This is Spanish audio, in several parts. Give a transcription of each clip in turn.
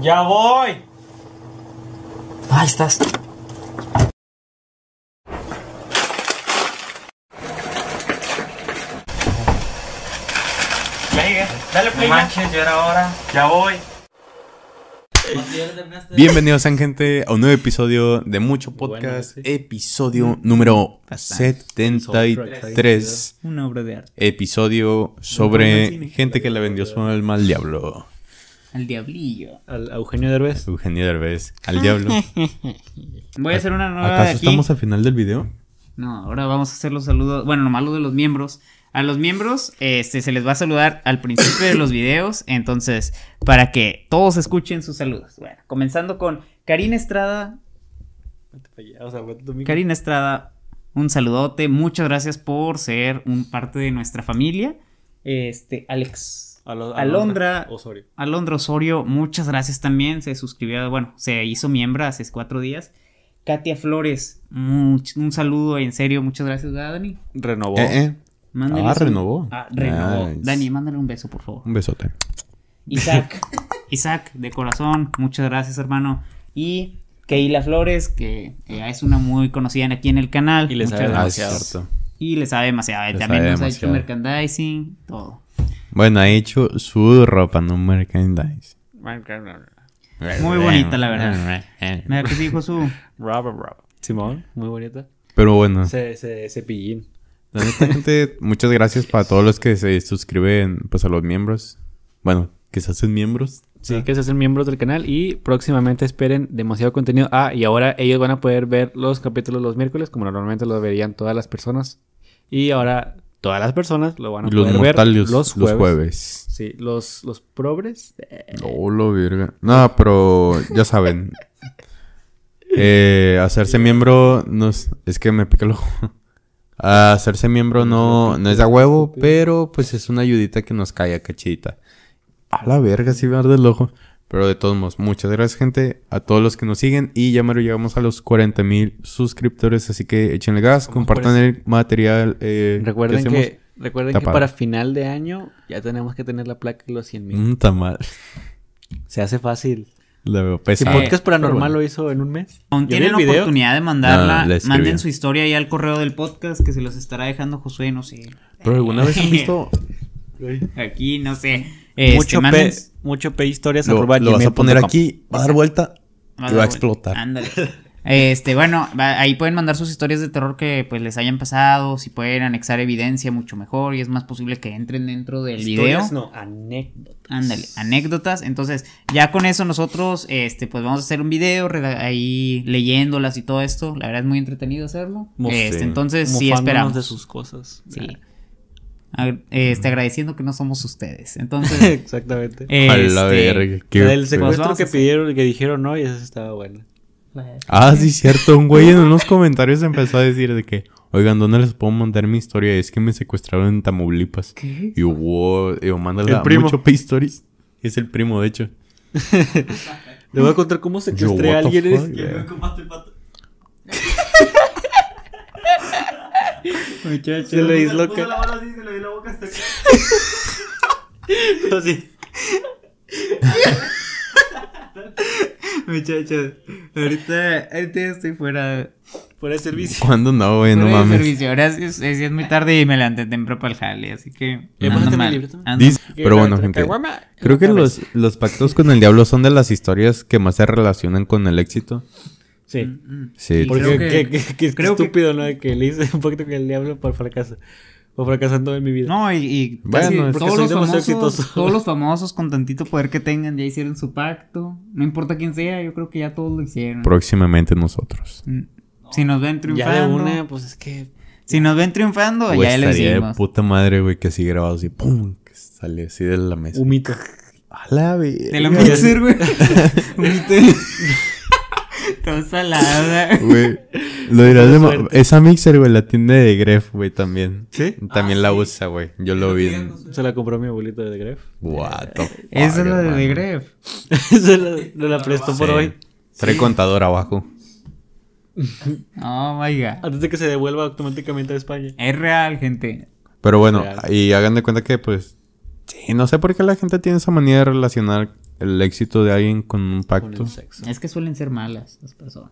Ya voy. Ahí estás. Play, dale play. No ya. manches, ya era hora. Ya voy. Bienvenidos, sean gente, a un nuevo episodio de Mucho Podcast. Episodio número 73. Una obra de arte. Episodio sobre gente que le vendió su alma al diablo. Al diablillo. Al a Eugenio Derbez. Eugenio Derbez, al diablo. Voy a hacer una nueva de ¿Acaso aquí. estamos al final del video? No, ahora vamos a hacer los saludos. Bueno, nomás lo de los miembros. A los miembros este, se les va a saludar al principio de los videos. Entonces, para que todos escuchen sus saludos. Bueno, comenzando con Karina Estrada. O sea. Karina Estrada, un saludote. Muchas gracias por ser un parte de nuestra familia. Este, Alex. Alo- Alondra. Osorio. Alondra Osorio, muchas gracias también. Se suscribió, bueno, se hizo miembro hace cuatro días. Katia Flores, much- un saludo, en serio, muchas gracias, ¿verdad, Dani. Renovó. Eh, eh. Mándale Ah, un- renovó. Ah, renovó. Nice. Dani, mándale un beso, por favor. Un besote. Isaac, Isaac, de corazón, muchas gracias, hermano. Y Keila Flores, que eh, es una muy conocida aquí en el canal. Y le muchas sabe Ah, gracias. cierto. Y le sabe demasiado. Le También sabe nos ha hecho demasiado. merchandising, todo. Bueno, ha hecho su ropa, no merchandise. Muy bonita, la verdad. Mira que dijo su. Robert, Robert. Simón, muy bonita. Pero bueno, Ese, ese, ese pillín. La neta, gente, muchas gracias para todos los que se suscriben pues a los miembros. Bueno, que se hacen miembros. Sí, que se hacen miembros del canal y próximamente esperen demasiado contenido. Ah, y ahora ellos van a poder ver los capítulos los miércoles, como normalmente lo verían todas las personas. Y ahora todas las personas lo van a los poder ver mortales los los jueves. jueves. Sí, los, los probres. No, lo verga. No, pero ya saben. Eh, hacerse miembro no es, es que me pica el ojo. Ah, Hacerse miembro no, no es a huevo, pero pues es una ayudita que nos cae a cachita. A la verga, sí me arde el ojo. Pero de todos modos, muchas gracias, gente, a todos los que nos siguen. Y ya me lo llegamos a los 40 mil suscriptores. Así que échenle gas, compartan el material. eh, Recuerden que, recuerden que para final de año ya tenemos que tener la placa de los 100 mil. Mm, tamal. Se hace fácil. La veo Si. Podcast Paranormal bueno. lo hizo en un mes. Aún tienen oportunidad de mandarla. No, la escribí. manden su historia ahí al correo del podcast que se los estará dejando Josué, no sé. Pero alguna vez han visto. Aquí, no sé. Este, mucho, P, manden- mucho P historias Lo, lo vas a poner com. aquí, va a dar vuelta y va a a- explotar. Ándale. Este, bueno, ahí pueden mandar sus historias de terror que pues les hayan pasado, si pueden anexar evidencia mucho mejor y es más posible que entren dentro del video. Historias, no, anécdotas. Ándale, anécdotas. Entonces, ya con eso nosotros, este, pues vamos a hacer un video ahí leyéndolas y todo esto. La verdad es muy entretenido hacerlo. Este, entonces, sí esperamos. de sus cosas. Sí. Ag- Este, agradeciendo que no somos ustedes. Entonces, Exactamente. A la este, verga, qué feo. secuestro que pidieron, que dijeron no, y esa estaba buena. Ah, sí, cierto. Un güey en unos comentarios empezó a decir de que, oigan, ¿dónde les puedo mandar mi historia? Es que me secuestraron en Tamaulipas. Y yo, wow, y yo, mándala El a primo. mucho Pay Stories. Es el primo, de hecho. Le voy a contar cómo secuestré Yo, a alguien. fuck, es- yeah. Se le disloca. Así. Muchachos, ahorita, ahorita estoy fuera, Fuera de servicio. ¿Cuándo no, güey? No fuera de mames. servicio. Ahora sí es, es- es muy tarde y me levanté temprano para el jale, así que ando mal. pero bueno, gente. Creo que los, los pactos con el diablo son de las historias que más se relacionan con el éxito. Sí. Mm, Sí. Y Porque creo qué, que- qué- qué creo que- estúpido, ¿no? De que le hice un pacto con el diablo por fracaso. Por fracasando en mi vida. No, y, y Bueno, casi todos, soy los famosos, todos los famosos con tantito poder que tengan ya hicieron su pacto. No importa quién sea, yo creo que ya todos lo hicieron. Próximamente nosotros. Mm. Si nos ven ya triunfando. de una, pues es que. Si nos ven triunfando, Güey, ya lo estaría de hicimos. puta madre, güey, que así grabado así, pum, que sale así de la mesa. Un mito. A la Te la mixer, güey. Un Todo salada. Güey, lo dirás de ma- Esa mixer, güey, la tiene de Gref, güey, también. ¿Sí? También la usa, güey. Yo lo vi en... Se la compró mi abuelito de Gref. What the fuck, Esa es la de hermano. The Gref. Se la, me la prestó por Sí. hoy. Trae contador abajo. Oh my god. Antes de que se devuelva automáticamente a España. Es real, gente. Pero bueno, Real. y hagan de cuenta que, pues, Sí, no sé por qué la gente tiene esa manera de relacionar el éxito de alguien con un Con pacto. el sexo. Es que suelen ser malas las personas.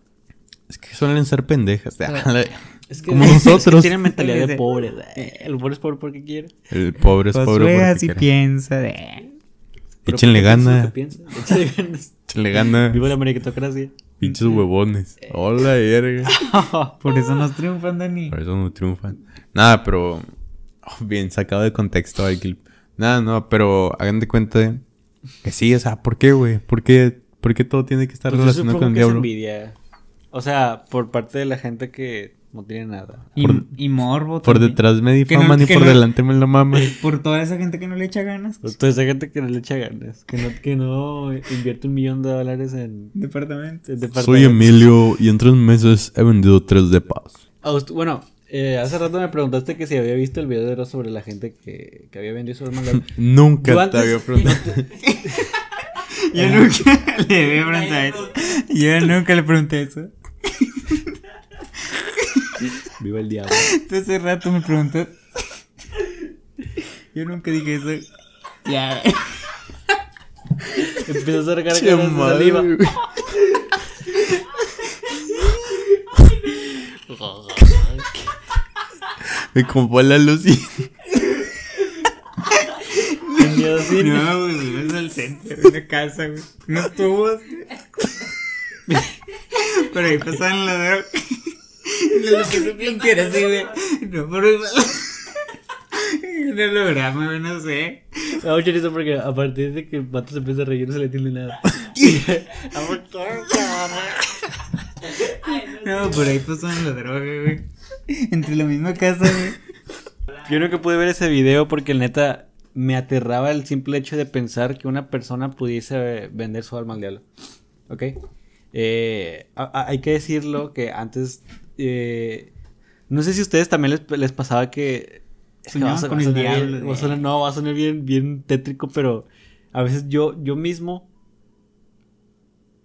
Es que suelen ser pendejas. Es Como es nosotros. que tienen mentalidad de pobre. Eh, El pobre es pobre porque quiere. El pobre es Pues pobre porque si quiere. piensa de... Pero Échenle ¿por qué piensa lo gana. que piensa? Échenle ganas. Échenle gana. Viva la meritocracia. Pinches huevones. Hola, verga. Por eso nos triunfan, Dani. Por eso no triunfan. Nada, pero. oh, bien sacado de contexto el clip. Nada, no, pero hagan de cuenta de que sí, o sea, ¿por qué, güey? ¿Por qué, por qué todo tiene que estar Pues relacionado con el esa diablo? envidia. O sea, por parte de la gente que no tiene nada. Y, Por- y morbo Por también. detrás me Que no- difaman y que por no- delante me la maman. Por toda esa gente que no le echa ganas. Pues toda esa gente que no le echa ganas. Que no, que no invierte un millón de dólares en, Departamento. en Soy departamentos. Emilio y en tres meses he vendido tres de paz. Bueno, eh, hace rato me preguntaste que si había visto el video sobre la gente que, que había vendido al diablo. Nunca Yo te había preguntado. Yo nunca le había preguntado eso. Yo nunca le pregunté eso. Viva el diablo. Tú hace rato me preguntó. Yo nunca dije eso. Ya. Empiezas a Che ganas de saliva. Me compró la luz y... No, güey, fuimos al centro una casa, güey. Unos tubos. Pero ahí pasaban la droga. Y lo empecé a blinquear así, güey. No, pero. Un holograma, güey, no sé. Me da mucha risa porque a partir de que el vato se empieza a reír no se le entiende nada. No, por ahí pasaban la droga, güey. Entre la misma casa, güey. Yo nunca pude ver ese video porque neta me aterraba el simple hecho de pensar que una persona pudiese eh, vender su alma al diablo. ¿Ok? Eh, a- a- hay que decirlo que antes... eh, no sé si a ustedes también les, les pasaba que... que Soñaban con el sonar diablo, bien- va a de- sonar- no, va a sonar bien, bien tétrico, pero a veces yo, yo mismo...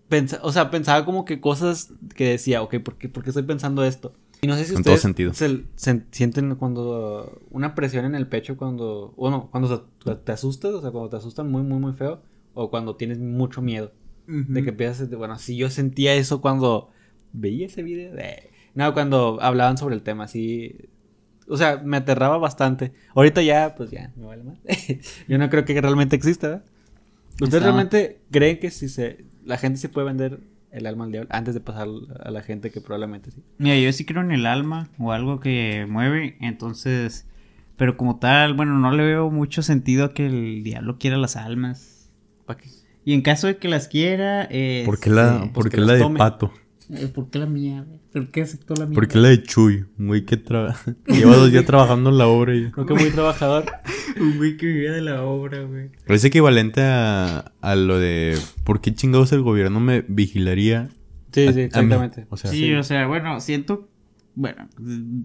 pensa- o sea, pensaba como que cosas que decía, ok, ¿por qué, por qué estoy pensando esto? Y no sé si En todo ustedes sentido. se- se- sienten cuando una presión en el pecho cuando, bueno, cuando se- te asustas, o sea, cuando te asustan muy, muy, muy feo, o cuando tienes mucho miedo. De que empiezas, bueno, sí, yo sentía eso cuando veía ese video. de- no, cuando hablaban sobre el tema, sí. O sea, me aterraba bastante. Ahorita ya, pues ya, me vale más. yo no creo que realmente exista, ¿verdad? ¿Ustedes Está- realmente creen que si se, la gente se puede vender el alma al diablo antes de pasar a la gente que probablemente sí? Mira, yo sí creo en el alma o algo que mueve, entonces. Pero como tal, bueno, no le veo mucho sentido a que el diablo quiera las almas. ¿Para qué? Y en caso de que las quiera, eh, ¿Por qué la, este, por pues qué que la las de tome. pato? Eh, ¿Por qué la mía? güey? ¿Por qué aceptó la mía? ¿Por qué la de Chuy? Un güey que trabaja. Lleva dos días trabajando en la obra y. Creo que muy trabajador. Un güey que vivía de la obra, güey. Es equivalente a, a lo de. ¿Por qué chingados el gobierno me vigilaría? Sí, a- sí, exactamente. O sea, Sí, o sea, bueno, siento. Bueno,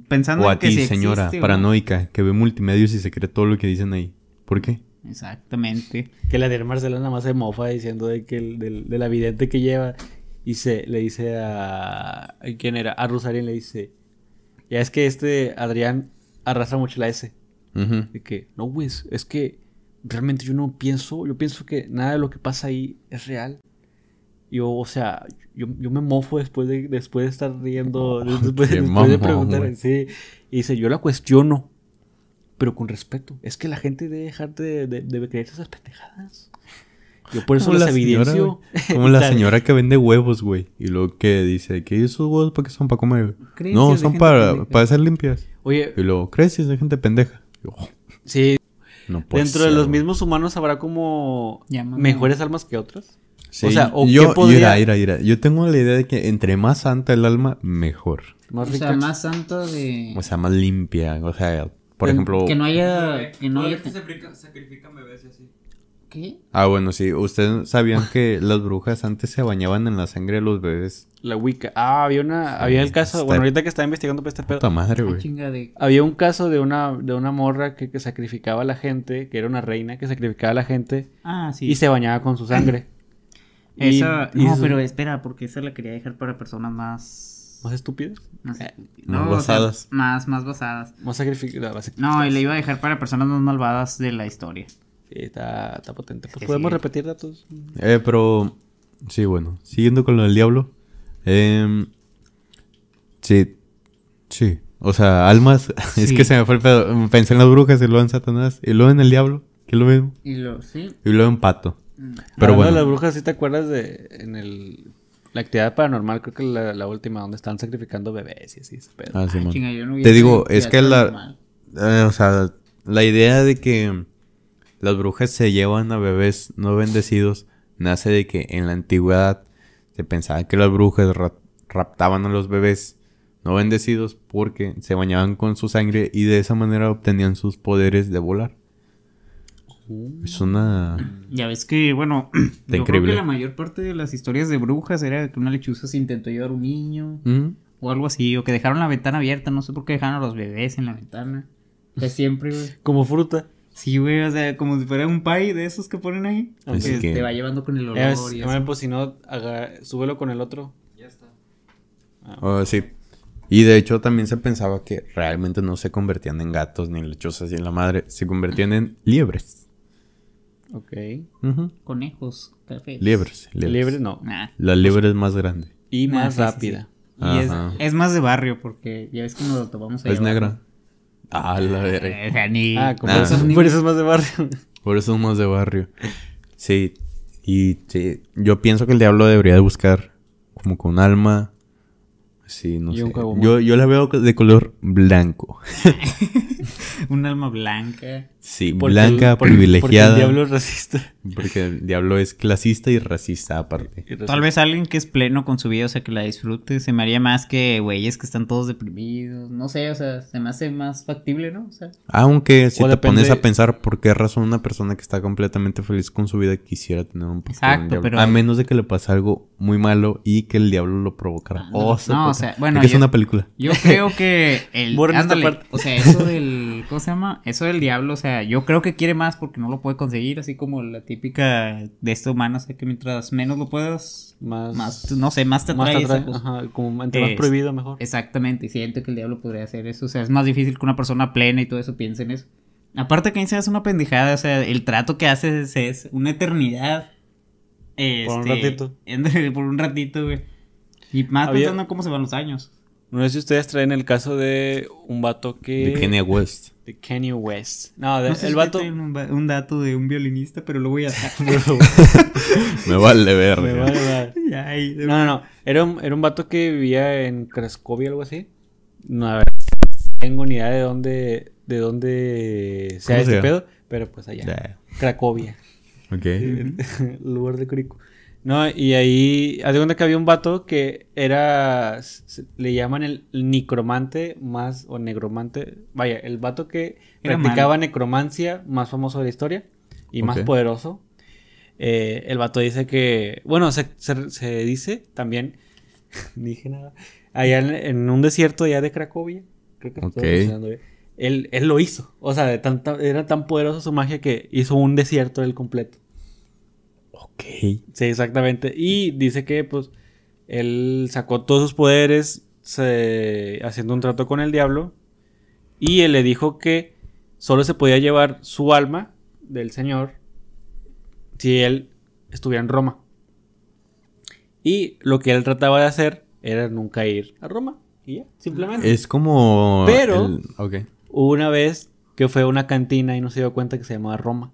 pensando o en a que ti, sí señora existe, güey. paranoica, que ve multimedios y se cree todo lo que dicen ahí. ¿Por qué? Exactamente. Que la de Marcela nada más se mofa diciendo de que el, del, de la vidente que lleva y se le dice a quién era a Rosario le dice ya es que este Adrián arrastra mucho la S de que no güey es- es que realmente yo no pienso yo pienso que nada de lo que pasa ahí es real yo o sea yo, yo me mofo después de después de estar riendo después, de preguntar güey. sí y dice yo la cuestiono pero con respeto. Es que la gente debe dejar de, de, de creer esas pendejadas. Yo por eso Como las la señora, evidencio. Como la señora que vende huevos, güey. Y luego que dice que esos huevos para qué son para comer. No, son para, pendeja. para ser limpias. Oye, Y luego, creencias de gente pendeja. Oh, sí, no puede dentro de los güey. mismos humanos habrá como Llámame. mejores almas que otras. Sí, o sea, ¿o yo, qué podría- mira, Yo tengo la idea de que entre más santa el alma, mejor. Más O sea, más santo de. O sea, más limpia. O sea, por Que- ejemplo. que no haya. Que no haya. sacrifican bebés y así. ¿Qué? Ah, bueno, sí. Ustedes sabían que las brujas antes se bañaban en la sangre de los bebés. La Wicca. Ah, había una, había el caso, está- bueno, ahorita que estaba investigando para este pedo. Puta madre, Ah, güey. de. Había un caso de una, de una morra que, que sacrificaba a la gente, que era una reina que sacrificaba a la gente Ah, sí. y se bañaba con su sangre. Y- Esa. y no, su- pero espera, porque esa la quería dejar para personas más. ¿Más estúpidas? No sé. Más o sea, basadas. más, más basadas. Más sacrificadas. No, y le iba a dejar para personas más malvadas de la historia. Sí, está, está potente. Pues podemos sí. repetir datos. Eh, pero... Sí, bueno. Siguiendo con lo del diablo. em, sí. Sí. O sea, almas... es que se me fue el pedo. Pensé en las brujas y luego en Satanás. Y luego en el diablo. Que lo mismo. Y lo, sí. Y luego en pato. Pero Hablando bueno. de las brujas, ¿sí te acuerdas de en el la actividad paranormal? Creo que la, la última, donde están sacrificando bebés y así. ese pedo. Ah, Ay, Simón. chinga, yo no vi Te digo, es que la... normal. Eh, o sea, la idea de que las brujas se llevan a bebés no bendecidos nace de que en la antigüedad se pensaba que las brujas ra- raptaban a los bebés no bendecidos porque se bañaban con su sangre y de esa manera obtenían sus poderes de volar. Es una... Ya ves que, bueno, yo creo increíble. que la mayor parte de las historias de brujas era que una lechuza se intentó llevar un niño ¿Mm? o algo así, o que dejaron la ventana abierta, no sé por qué dejaron a los bebés en la ventana. Sea, siempre, güey. Como fruta. Sí, güey, o sea, como si fuera un pie de esos que ponen ahí. Así que que- te va llevando con el olor Eh, y es- así. pues si no, haga- súbelo con el otro. Ya está. Oh, sí. Y de hecho también se pensaba que realmente no se convertían en gatos ni en lechuzas y en la madre, se convertían en liebres. Ok. Conejos, cafés. Liebres, liebres. Liebre no. Nah. La liebre es más grande. Y Nah, más sí, sí, rápida. Y es, más de barrio, porque ya ves que nos lo tomamos ahí. Es abajo. negra. Ah, la verga. O sea, ni- Ah, como Nah. eso, por eso es más de barrio. Por eso somos de barrio. Sí. Y sí, yo pienso que el diablo debería de buscar como con alma. Sí, no Y sé. Yo, yo la veo de color blanco. Un alma blanca. Sí, Porque blanca, el- porque- privilegiada. Porque el diablo es racista. Porque el diablo es clasista y racista aparte. Tal vez alguien que es pleno con su vida, o sea, que la disfrute, se me haría más que güeyes que están todos deprimidos. No sé, o sea, se me hace más factible, ¿no? O sea, Aunque si O te depende- pones a pensar por qué razón una persona que está completamente feliz con su vida quisiera tener un poco Exacto, pero- A menos de que le pase algo muy malo y que el diablo lo provocara. Ah, Oh, no, se no, toca. o sea, bueno, Porque es yo- una película. yo creo que el. Ándale, parte. o sea, eso del. ¿Cómo se llama? Eso del diablo, o sea, yo creo que quiere más porque no lo puede conseguir, así como la típica de este humano, o sea, que mientras menos lo puedas, Más, más, no sé, más te más atrae te atrae, esa cosa. Ajá, como entre más prohibido, mejor. Exactamente, y siento que el diablo podría hacer eso. O sea, es más difícil que una persona plena y todo eso piense en eso. Aparte que se hace una pendejada, o sea, el trato que haces es una eternidad. Por un Este, ratito. en- por un ratito, güey. Y más Había- pensando en cómo se van los años. No sé si ustedes traen el caso de un vato que... De Kanye West. De Kanye West. No, de- No sé el si vato... un, un dato de un violinista, pero lo voy a hacer. Me vale ver. Me vale de- No, no, no. Era un, era un vato que vivía en Cracovia o algo así. No, a ver, no tengo ni idea de dónde, de dónde sea ¿Cómo se este llama? pedo, pero pues allá. Ya. Cracovia. Ok. el lugar de Crico. No, y ahí, haz de cuenta que había un vato que era, le llaman el necromante más, o negromante, vaya, el vato que Era practicaba necromancia más famoso de la historia y más poderoso. Eh, el vato dice que, bueno, se, se- se dice también, dije nada, allá en, en un desierto allá de Cracovia, creo que estoy Ok. pronunciando bien, él, él lo hizo, o sea, de tanta, era tan poderosa su magia que hizo un desierto él completo. Ok. Sí, exactamente. Y dice que, pues, él sacó todos sus poderes se- haciendo un trato con el diablo. Y él le dijo que solo se podía llevar su alma del Señor si él estuviera en Roma. Y lo que él trataba de hacer era nunca ir a Roma. Y ya, simplemente. Es como. Pero- el- una vez que fue a una cantina y no se dio cuenta que se llamaba Roma.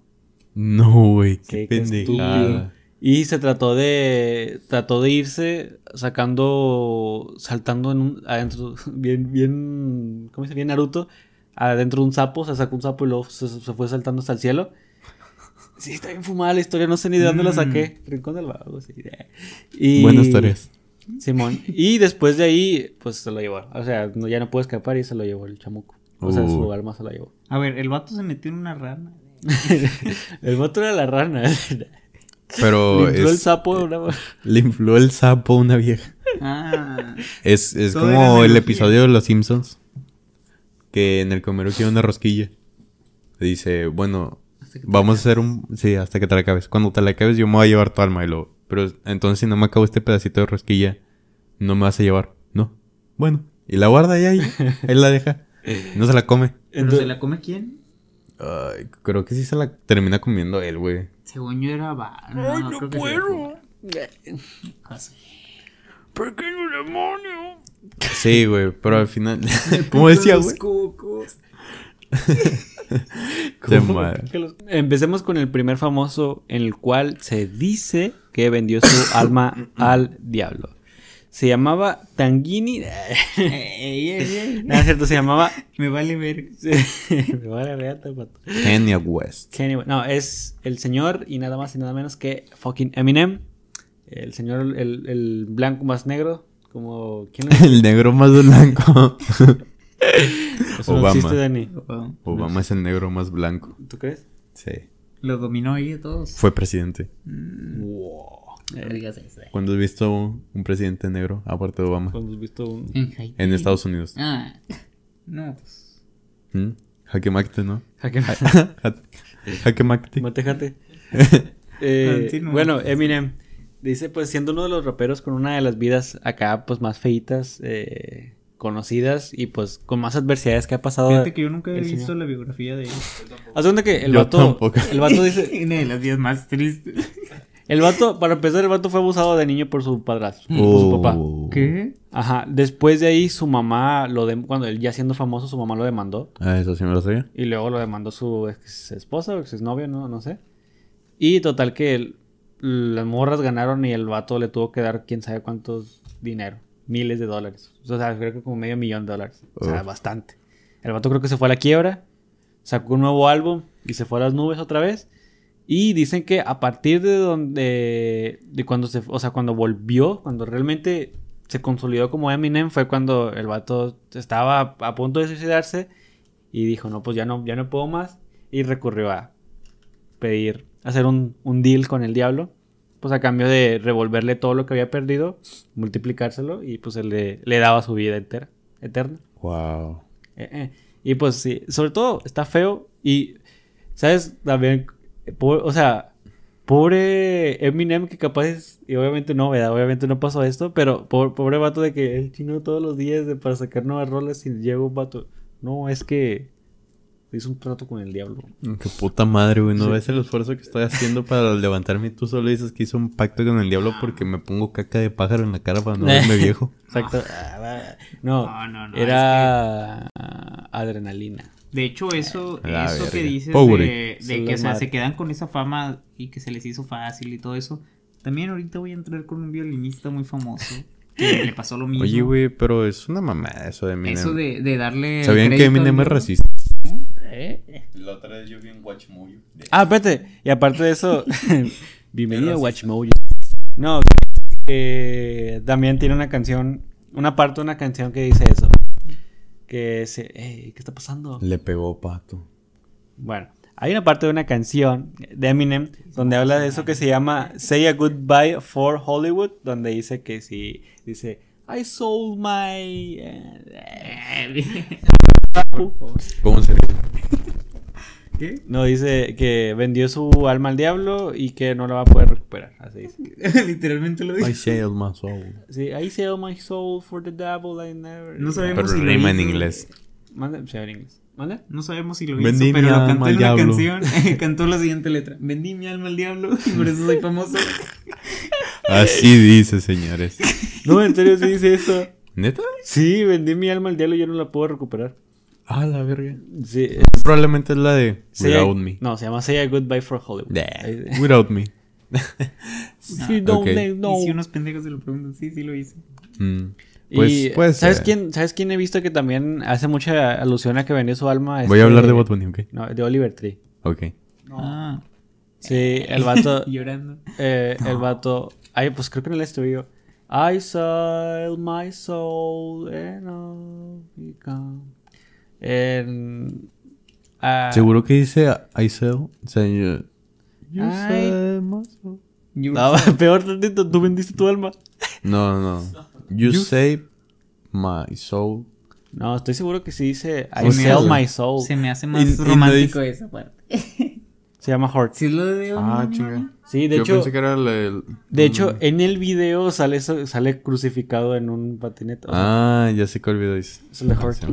No, güey. Qué Sí, pendejada. Y se trató de. Trató de irse sacando. Saltando en un. Adentro. Bien, bien. ¿Cómo se dice? Bien Naruto. Adentro de un sapo. Se sacó un sapo y luego se, se fue saltando hasta el cielo. Sí, está bien fumada la historia. No sé ni de dónde la saqué. Rincón del Vago, sí. Y, Buenas historias. Simón. Y después de ahí, pues se lo llevó. O sea, no- ya no pudo escapar y se lo llevó el chamuco. O sea, su Uh. alma se la llevó. A ver, el vato se metió en una rana. el voto era la rana. Pero. Le infló es- el sapo. una- Le infló el sapo a una vieja. Ah. Es, es como el episodio de Los Simpsons. Que en el comero quiere una rosquilla. Dice, bueno, vamos a hacer un... Sí, hasta que te la acabes. Cuando te la acabes yo me voy a llevar tu alma. Y lo... Pero entonces si no me acabo este pedacito de rosquilla, no me vas a llevar. No. Bueno. Y la guarda ahí, ahí. Ahí la deja. No se la come. ¿Pero Entonces- se la come quién? Ay, creo que sí se la termina comiendo él, güey. Según yo era va. No, no, creo que sí. Pequeño demonio. Sí, güey, pero al final. ¿Cómo decía, güey? cocos. Te ¿Cómo madre. que los- Empecemos con el primer famoso en el cual se dice que vendió su alma al diablo. Se llamaba Tanguini. Ey, ey, ey. No, es cierto, se llamaba. Me vale ver. Me vale reata, pato. Kanye West. Kanye West. No, es el señor y nada más y nada menos que fucking Eminem. El señor, el, el blanco más negro. Como. ¿Quién es? El negro más blanco. Eso no Obama. existe, Dani. Obama es el negro más blanco. ¿Tú crees? Sí. Lo dominó ahí a todos. Fue presidente. Wow. No digas eso. eh. ¿Cuándo has visto un presidente negro aparte de Obama? Cuando has visto un. En Haití. En Estados Unidos. Ah. No, pues. ¿Mm? Jaque mate, ¿no? Jaque mate. Jaque mate. Matejate. Eh, bueno, Eminem dice, pues siendo uno de los raperos con una de las vidas acá, pues más feitas, eh, conocidas y pues con más adversidades que ha pasado. Fíjate que yo nunca he visto señor. la biografía de él. Haz que el Yo vato, tampoco. el vato dice, Una de las días más tristes. El vato, para empezar, el vato fue abusado de niño por su padrastro, por su papá. Oh. ¿Qué? Ajá, después de ahí su mamá, lo dem- cuando él ya siendo famoso, su mamá lo demandó. Ah, eso sí me lo sabía. Y luego lo demandó su ex esposa o ex exnovia, no, no sé. Y total que el- las morras ganaron y el vato le tuvo que dar quién sabe cuántos dinero. Miles de dólares. O sea, creo que como medio millón de dólares. O sea, bastante. El vato creo que se fue a la quiebra. Sacó un nuevo álbum y se fue a las nubes otra vez. Y dicen que a partir de donde. De cuando se. O sea, cuando volvió, cuando realmente se consolidó como Eminem, fue cuando el vato estaba a punto de suicidarse. Y dijo, no, pues ya no, ya no puedo más. Y recurrió a pedir, hacer un, un deal con el diablo. Pues a cambio de revolverle todo lo que había perdido, multiplicárselo y pues él le, le daba su vida entera, eterna. Wow. Eh, eh. Y pues sí, sobre todo está feo y, ¿sabes? También, po- o sea, pobre Eminem que capaz, es- y obviamente no, ¿verdad? Obviamente no pasó esto, pero po- pobre vato de que él chino todos los días de, para sacar nuevas rolas y llega un vato. No, es que hizo un trato con el diablo. Qué puta madre, güey. ¿No Sí. ves el esfuerzo que estoy haciendo para levantarme y tú solo dices que hizo un pacto con el diablo porque me pongo caca de pájaro en la cara para no verme viejo? Exacto. No, No, no, no, era adrenalina. De hecho, eso, La eso que dices Pobre. de, que o sea, se quedan con esa fama y que se les hizo fácil y todo eso. También ahorita voy a entrar con un violinista muy famoso que le pasó lo mismo. Oye, güey, pero es una mamada eso de Eminem. Eso de, de darle. ¿Sabían que Eminem es racista? ¿Eh? La otra vez yo vi en Watch Movie. Ah, espérate. Y aparte de eso, bienvenido a Watch Mojo. No, también tiene una canción, una parte de una canción que dice eso. Que se, "Ey, ¿qué está pasando? Le pegó pato. Bueno, hay una parte de una canción de Eminem donde habla de eso que se llama Say a Goodbye for Hollywood, donde dice que si dice I sold my eh, ¿Cómo se ¿Qué? no dice que vendió su alma al diablo y que no la va a poder recuperar, así dice. Literalmente lo I dice. sailed my soul. Sí, I sell my soul for the devil I never. No sabemos Pero si lo rima en inglés. Manda, sí, en inglés. ¿Manda? No sabemos si lo Vendí hizo, pero lo cantó en una diablo. canción. cantó la siguiente letra. Vendí mi alma al diablo y por eso soy famoso. Así dice, señores. No, en serio sí dice eso. ¿Neta? Sí, vendí mi alma al diablo y ya no la puedo recuperar. Ah, la verga. Sí. Probablemente es la de Say a- Without Me. No, se llama Say a Goodbye for Hollywood. Yeah, Without Me. Sí, they know. Y si unos pendejos se lo preguntan, sí, sí lo hice. Mm. Pues, y, puede ¿sabes quién, ¿sabes quién he visto que también hace mucha alusión a que vendió su alma? Voy a Este- hablar de Bot Bunny, ¿ok? No, de Oliver Tree. Ok. Ah, Sí, el vato. llorando. eh, El vato. Ay, pues creo que en el estribillo. I sold my soul and all become. En. ¿Seguro que dice I sell? Yo... You sell my soul. No, peor tantito, tú vendiste tu alma. No, no. You, save my soul. No, estoy seguro que sí dice I sell my soul. Se me hace Y- más y romántico dice- esa parte. Se llama Heart. Si es lo de Ah, chinga. Sí, de Yo hecho. pensé que era el... el- De hecho, en el video sale eso- sale crucificado en un patinete. O sea, Ah, ya sé que olvidó dice. es el de Heart.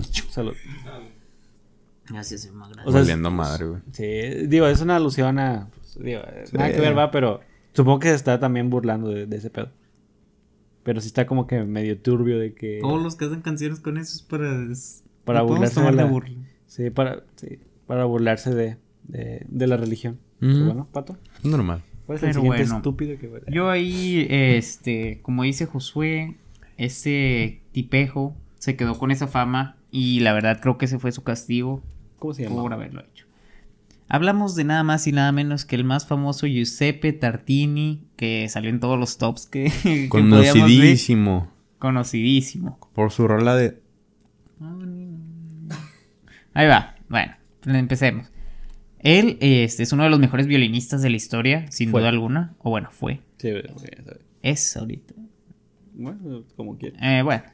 Sí. Salud. Gracias, hermano. O sea, Valiendo madre, güey. Sí, digo, es una alusión a. pues, digo, Sí. nada que ver, va, pero supongo que se está también burlando de, de ese pedo. Pero sí está como que medio turbio de que. Todos los que hacen canciones con eso es para. es- Para burlarse de la- burla. Sí, para, sí, para burlarse de, de, de la religión. Ujú. Bueno, Pato. Normal. ¿Cuál es el Pero siguiente bueno. estúpido que Yo ahí, este, como dice Josué, ese tipejo se quedó con esa fama y la verdad creo que ese fue su castigo ¿Cómo se llama? por haberlo hecho. Hablamos de nada más y nada menos que el más famoso Giuseppe Tartini, que salió en todos los tops que, que podíamos ver. Conocidísimo. Conocidísimo. Por su rola de. Ahí va. Bueno, empecemos. Él este, es uno de los mejores violinistas de la historia, sin Fue. duda alguna. O bueno, fue. Sí. Es ahorita. Bueno, como quieras. Eh, bueno.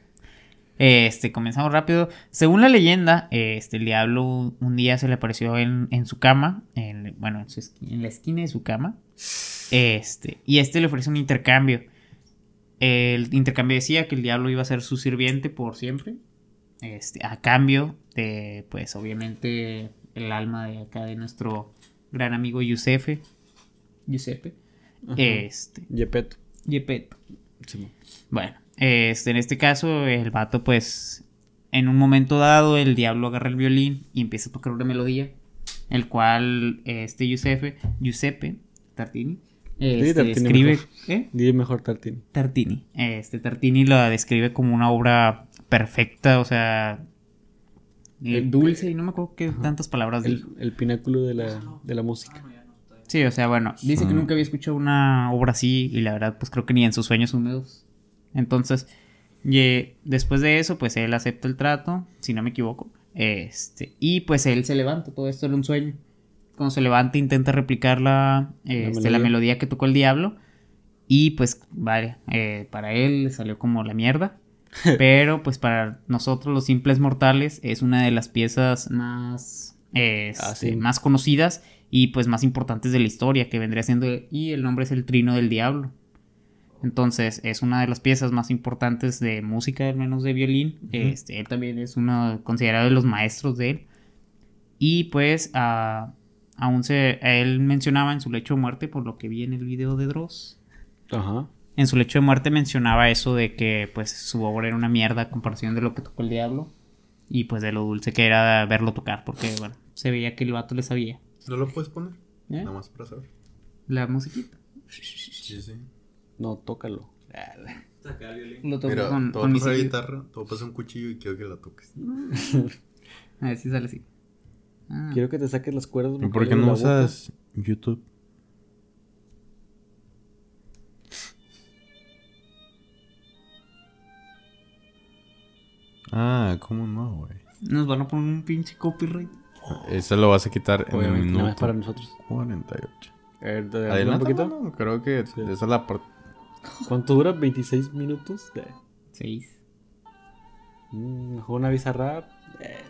Este, comenzamos rápido. Según la leyenda, este, el diablo un día se le apareció en, en su cama. En, bueno, en, su esqui- en la esquina de su cama. Este, y este le ofrece un intercambio. El intercambio decía que el diablo iba a ser su sirviente por siempre. Este, a cambio de, pues, obviamente, el alma de acá de nuestro gran amigo Giuseppe. Giuseppe. Ajá. Este. Gepetto. Sí. Bueno, este, en este caso, el vato, pues, en un momento dado, el diablo agarra el violín y empieza a tocar una melodía, el cual este Giuseppe, Giuseppe Tartini, este, Tartini escribe, mejor. ¿eh? Dile mejor Tartini. Tartini, este Tartini la describe como una obra perfecta, o sea, eh, El- dulce y no me acuerdo qué tantas palabras El, dijo. el pináculo de la, de la música. Sí, o sea, bueno, dice que nunca había escuchado una obra así y la verdad, pues creo que ni en sus sueños húmedos. Entonces, y, después de eso, pues él acepta el trato, si no me equivoco. Este, y pues él se levanta, todo esto era un sueño. Cuando se levanta intenta replicar la, este, la, melodía. melodía. que tocó el diablo. Y pues, vale, eh, para él le salió como la mierda. Pero pues para nosotros los simples mortales es una de las piezas más, este, Ah, sí. más conocidas y pues más importantes de la historia que vendría siendo y el nombre es el Trino del Diablo. Entonces es una de las piezas más importantes de música, al menos de violín. Este, él también es uno considerado de los maestros de él. Y pues ah, aún se, él mencionaba en su lecho de muerte, por lo que vi en el video de Dross, Ajá. en su lecho de muerte mencionaba eso de que pues su obra era una mierda a comparación de lo que tocó el diablo y pues de lo dulce que era verlo tocar porque bueno, se veía que el vato le sabía. ¿No lo puedes poner? ¿Eh? Nada más para saber. La musiquita. Sí, sí. No, tócalo. Saca el violín. Lo Mira, con, te con voy a mi pasar la guitarra, te voy a pasar un cuchillo y quiero que la toques. A ver si sale así. Ah. Quiero que te saques las cuerdas. ¿Y por qué vocales de no la boca. usas YouTube? Ah, ¿cómo no, güey? Nos van a poner un pinche copyright. Eso lo vas a quitar en el Obviamente, nada más minuto para nosotros. 48. A ver, te un Adelante, poquito. no, creo que Sí. esa es la parte. ¿Cuánto dura? ¿26 minutos? Eh, Seis. mm, mejor una bizarrap. Eh,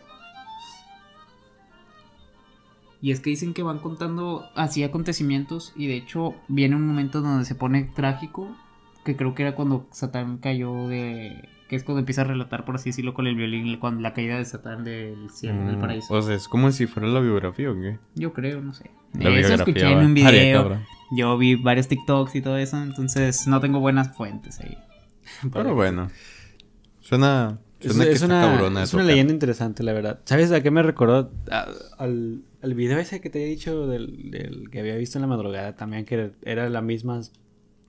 Y es que dicen que van contando así acontecimientos y de hecho viene un momento donde se pone trágico, que creo que era cuando Satán cayó de... que es cuando empieza a relatar, por así decirlo, con el violín, cuando la caída de Satán del cielo, del Mm, paraíso. O sea, es como si fuera la biografía o qué. Yo creo, no sé. La Eso biografía, escuché en un video. cabrón. Yo vi varios TikToks y todo eso, entonces no tengo buenas fuentes ahí. Pero bueno. Suena. Es, Suena que es está una, cabrona es una leyenda interesante, la verdad. ¿Sabes a qué me recordó? A- al, al video ese que te he dicho del, del que había visto en la madrugada también, que era la misma,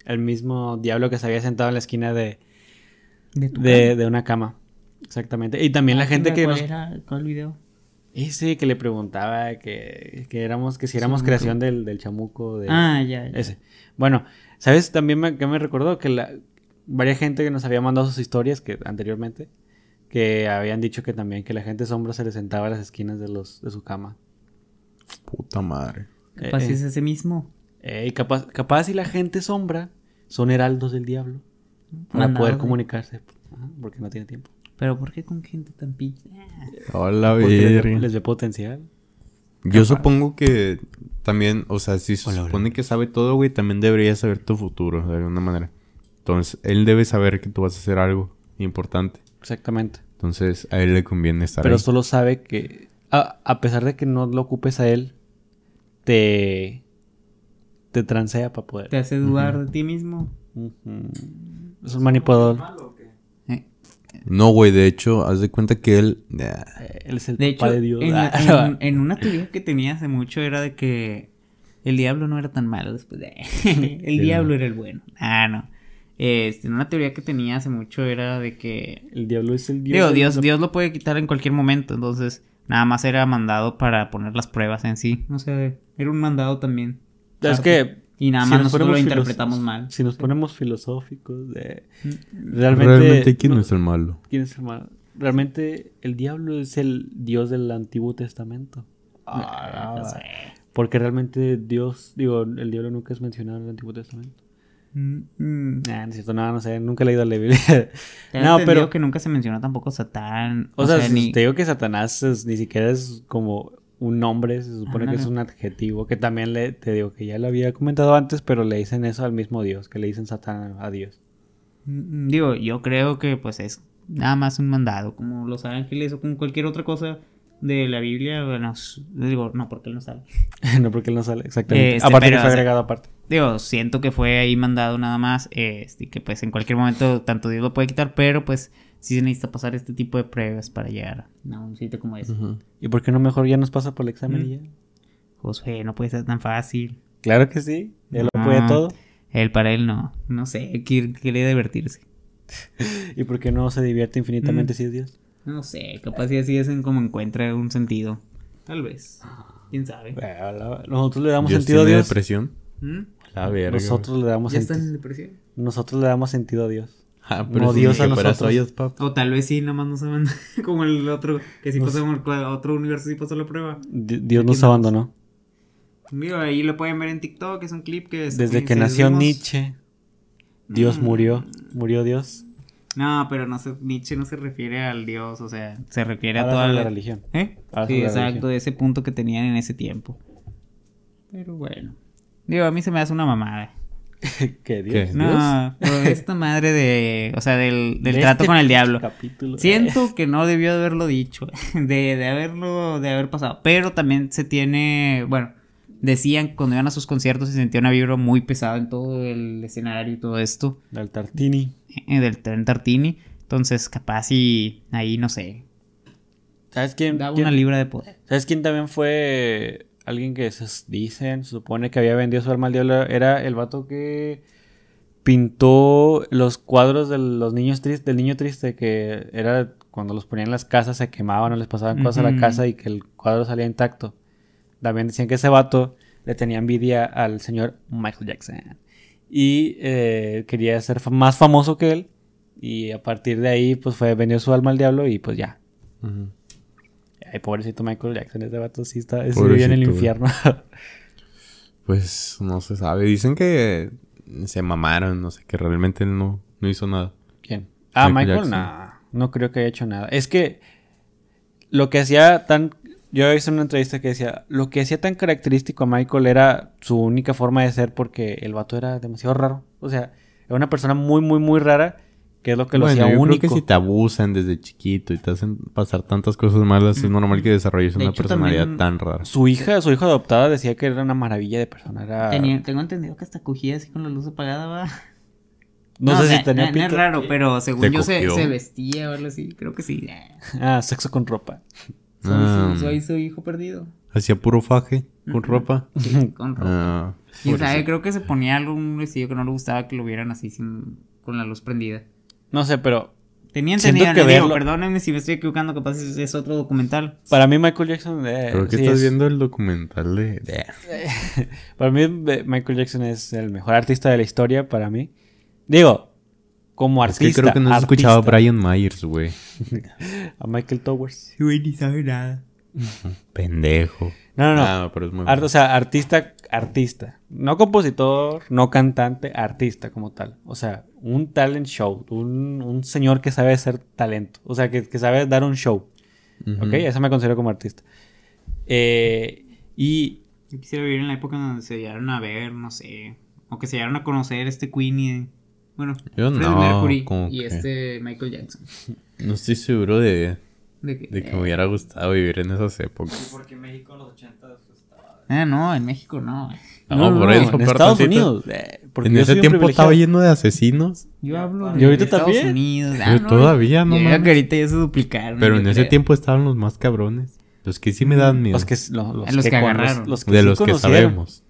el mismo diablo que se había sentado en la esquina de, ¿De tu de, de una cama. Exactamente. Y también la gente que ¿Cuál nos... era? ¿Cuál video? Ese que le preguntaba que, que éramos, que si éramos Chamuco. creación del, del chamuco de... Ah, ya, ya. Ese. Bueno, ¿sabes también me, que me recordó? Que la, varias gente que nos había mandado sus historias que anteriormente, que habían dicho que también que la gente sombra se le sentaba a las esquinas de los de su cama. Puta madre. Capaz Eh, es ese mismo. eh, y capaz, capaz y la gente sombra son heraldos del diablo para Mandados poder de- comunicarse, Ajá, porque no tiene tiempo. Pero ¿por qué con gente tan pinche? Hola, Porque les, ve- verga. les ve potencial. Yo supongo que también, o sea, si se Hola, hola. supone que sabe todo, güey, también debería saber tu futuro, de alguna manera. Entonces, él debe saber que tú vas a hacer algo importante. Exactamente. Entonces, a él le conviene estar Pero ahí. solo sabe que a, a pesar de que no lo ocupes a él, te, te transea para poder. Te hace dudar de ti mismo. Es un manipulador. ¿Malo o qué? Eh, No, güey, de hecho, haz de cuenta que él... nah, Eh, Él es el De hecho, papá de Dios. en, Ah, en- en una teoría que tenía hace mucho era de que el diablo no era tan malo después de... el diablo era el bueno. Ah, no. Este, en una teoría que tenía hace mucho era de que... el diablo es el Dios. Digo, Dios, Dios lo puede quitar en cualquier momento, entonces nada más era mandado para poner las pruebas en sí. O sea, era un mandado también. Es que. Y nada si más nos nosotros lo interpretamos mal. Si nos ponemos filosóficos, de, Mm, realmente. Realmente, ¿quién no- es el malo? ¿Quién es el malo? Realmente, el diablo es el Dios del Antiguo Testamento. no sé. Porque realmente Dios, digo, el diablo nunca es mencionado en el Antiguo Testamento. Mm, mm. Nah, no es cierto, no, no sé, nunca he leído la Biblia. No, pero. que nunca se menciona tampoco Satán. O, sea, si ni... te digo que Satanás es- ni siquiera es como un nombre, se supone que es un adjetivo, que también le, te digo que ya lo había comentado antes, pero le dicen eso al mismo Dios, que le dicen Satán a Dios. Mm, Digo, yo creo que pues es nada más un mandado, como los ángeles o como cualquier otra cosa de la Biblia. Bueno, digo, no, porque él no sabe. no, porque él no sale, exactamente. Este, aparte que fue o sea, agregado aparte. Digo, siento que fue ahí mandado nada más, este, y que pues en cualquier momento tanto Dios lo puede quitar, pero pues sí se necesita pasar este tipo de pruebas para llegar a un sitio como ese. ¿Y por qué no mejor ya nos pasa por el examen Mm. y ya? Josué, no puede ser tan fácil. Claro que sí, él lo No. puede todo. Él para él no, no sé, quiere, quiere divertirse. ¿Y por qué no se divierte Mm. infinitamente si es Dios? No sé, capaz si así es en como encuentra un sentido. Tal vez. ¿Quién sabe? Bueno, la- Nosotros le damos ¿Dios sentido a Dios. depresión? ¿Mm? La verga. Nosotros le damos ¿Ya sentido. están en depresión? Nosotros le damos sentido a Dios. Ah, No, si Dios a nosotros. O tal vez sí, nada más no se manda como el otro, que si Nos- pasamos a otro universo sí pasó la prueba. Di- Dios Aquí nos abandonó. Digo, ahí lo pueden ver en TikTok, es un clip que... es- Desde que nació. Nietzsche, Dios Mm. murió. Murió Dios. No, pero no se, Nietzsche no se refiere al Dios, o sea, se refiere a Habla toda la... la religión. ¿Eh? Sí, exacto, religión. de ese punto que tenían en ese tiempo. Pero bueno. Digo, a mí se me hace una mamada. ¿Qué Dios? ¿Qué? No, pero esta madre de... O sea, del, del De trato este con el diablo. Capítulo. Siento que no debió de haberlo dicho, de, de haberlo, de haber pasado. Pero también se tiene, bueno, decían que cuando iban a sus conciertos se sentía una vibra muy pesada en todo el escenario y todo esto, Del Tartini. eh, del tren Tartini. Entonces, capaz y ahí, no sé, ¿Sabes quién? quién- una libra de poder. ¿Sabes quién también fue alguien que se dicen, se supone que había vendido su alma al diablo? Era el vato que pintó los cuadros de los niños tristes, del niño triste, que era cuando los ponían en las casas se quemaban o les pasaban cosas a la casa y que el cuadro salía intacto. También decían que ese vato le tenía envidia al señor Michael Jackson. Y eh, quería ser más famoso que él. Y a partir de ahí, pues fue, vendió su alma al diablo y pues ya. Ay, pobrecito Michael Jackson, ese vato sí está, vive en el infierno. Pues no se sabe. Dicen que se mamaron, no sé, que realmente él no, no hizo nada. ¿Quién? Ah, Michael Michael, no, no creo que haya hecho nada. Es que lo que hacía tan... Yo en una entrevista que decía, lo que hacía tan característico a Michael era su única forma de ser porque el vato era demasiado raro. O sea, era una persona muy, muy, muy rara, que es lo que lo bueno, hacía yo único. creo que si te abusan desde chiquito y te hacen pasar tantas cosas malas, es normal que desarrolles De una hecho, personalidad tan rara. Su hija, su hija adoptada decía que era una maravilla de persona. Era... Tenía- tengo entendido que hasta cogía así con la luz apagada, va. No, sé sea, si tenía no, no es raro, pero según ¿Te yo se, se vestía o algo así, creo que sí. Ah, sexo con ropa. Soy, Ah, su, soy su hijo perdido. Hacía puro faje con ropa. Sí, con ropa. Ah, Quién sabe, creo que se ponía algún vestido que no le gustaba que lo vieran así sin, con la luz prendida. No sé, pero Tenía Siento entendido, que digo, verlo- perdónenme si me estoy equivocando, capaz es, es otro documental. para mí Michael Jackson... eh, Creo que sí estás es- viendo el documental de... de- Para mí, Michael Jackson es el mejor artista de la historia, para mí. Digo, como Es artista. que creo que no has escuchado a. Brian Myers, güey. A Michael Towers. Güey, ni sabe nada. Pendejo. No, no, no. Ah, pero es muy Ar- o sea, artista, artista. No compositor, no cantante, artista como tal. O sea, un talent show. Un, un señor que sabe hacer talento. O sea, que, que sabe dar un show. Ujú. ¿Ok? Eso me considero como artista. Eh, y Yo quisiera vivir en la época donde se llegaron a ver, no sé, o que se llegaron a conocer este Queen y, bueno, Yo Freddie no, Mercury como y que- este Michael Jackson. No estoy seguro de, De que, De que me hubiera gustado vivir en esas Sí, épocas. porque México en los 80 estaba. Ah, no, en México no. No, por eso, en Estados tantito- Unidos. eh, porque En ese tiempo estaba lleno de asesinos. Yo hablo ¿Y de ahorita Estados también? Unidos. Ah, Pero no, todavía, no yo mames. que ahorita ya se duplicaron. Pero en ese tiempo estaban los más cabrones. Los que sí me dan miedo. Los que, lo- los Los que agarraron. Los, De sí los que sabemos.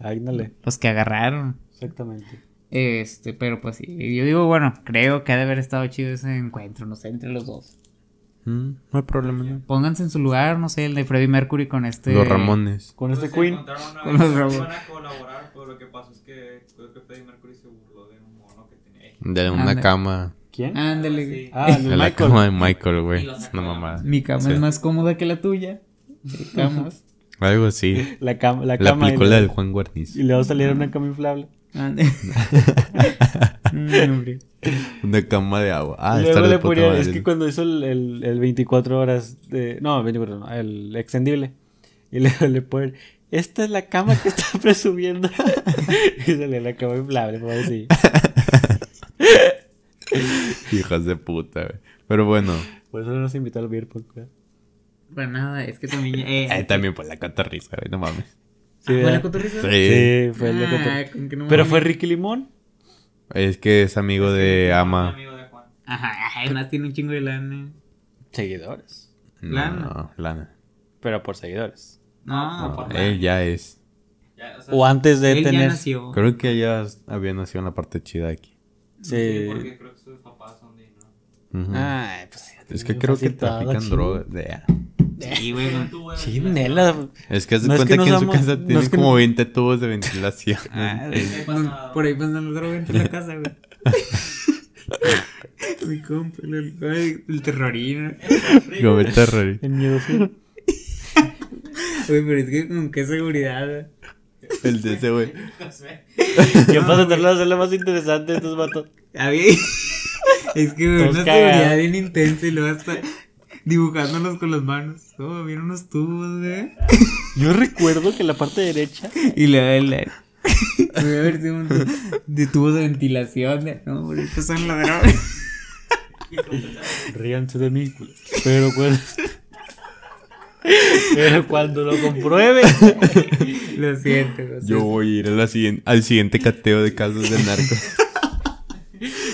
Los que agarraron. exactamente. Este, pero pues sí. Yo digo, bueno, creo que ha de haber estado chido ese encuentro, no sé, entre los dos. Mm, no hay problema. ¿no? Pónganse en su lugar, no sé, el de Freddie Mercury con este. Los Ramones. Con este Pues Queen. Con los robots. iban a colaborar, pero lo que pasó es que creo que Freddie Mercury se burló de un mono que tenía. De una Ándale. cama. ¿Quién? Ándale. Sí. Ah, De la Michael. cama de Michael, güey. La mamada. Mi cama Sí. es más cómoda que la tuya. Digamos. Algo así. La, cam la La cama. y película del Juan Guarniz. Y luego salieron una cama inflable. Ande. Mm. Una cama de agua. Ah, luego le madre. es que cuando hizo el, el, el 24 horas de... No, 24 no, el extendible. Y luego le ponen, esta es la cama que está presumiendo. y sale la cama inflable, por así. Hijas de puta, güey. Pero bueno. Por eso no nos invitó al beer. Pues nada, es que también. Eh, también pues la cotorriza, güey. No mames. Sí, ¿Fue la cotorriza? Sí. Sí, fue el de Ah, con que no Pero fue Ricky Limón. Es que es amigo de Ama. amigo de Juan. Ajá, además tiene un chingo de lana. Seguidores. No, Lana. no, Lana. Pero por seguidores. No, No, por él ya es. Ya, o sea, O antes de él ya tener... nació. Creo que ya había nacido en la parte chida aquí. Sí, Sí. porque creo que sus papás son de ¿no? Ujú. Ay, pues es que creo que trafican drogas. De... Sí, güey. Chinela. Es que haz de No es cuenta que en su casa no tienen es que como no- 20 tubos de ventilación. Ah, ¿Qué eh, por ahí pasan los drogas en la casa, güey. Mi compa, el, ay, el terrorino. Como el terror. El miedo sí. Güey, pero es que con qué seguridad, güey. El de ese, güey. Yo para tratarlo de hacerlo más interesante estos vatos. Es que, güey, una seguridad bien intensa y luego hasta dibujándolos con las manos. Oh, vienen unos tubos, güey. Yo recuerdo que la parte derecha Y luego el... Voy a ver si un de tubos de ventilación. De... No, pero estos son la droga. ríanse de mí, pero cuando pero cuando lo comprueben Lo siento, lo Yo voy a ir a la siguiente- al siguiente cateo de casos de narcos.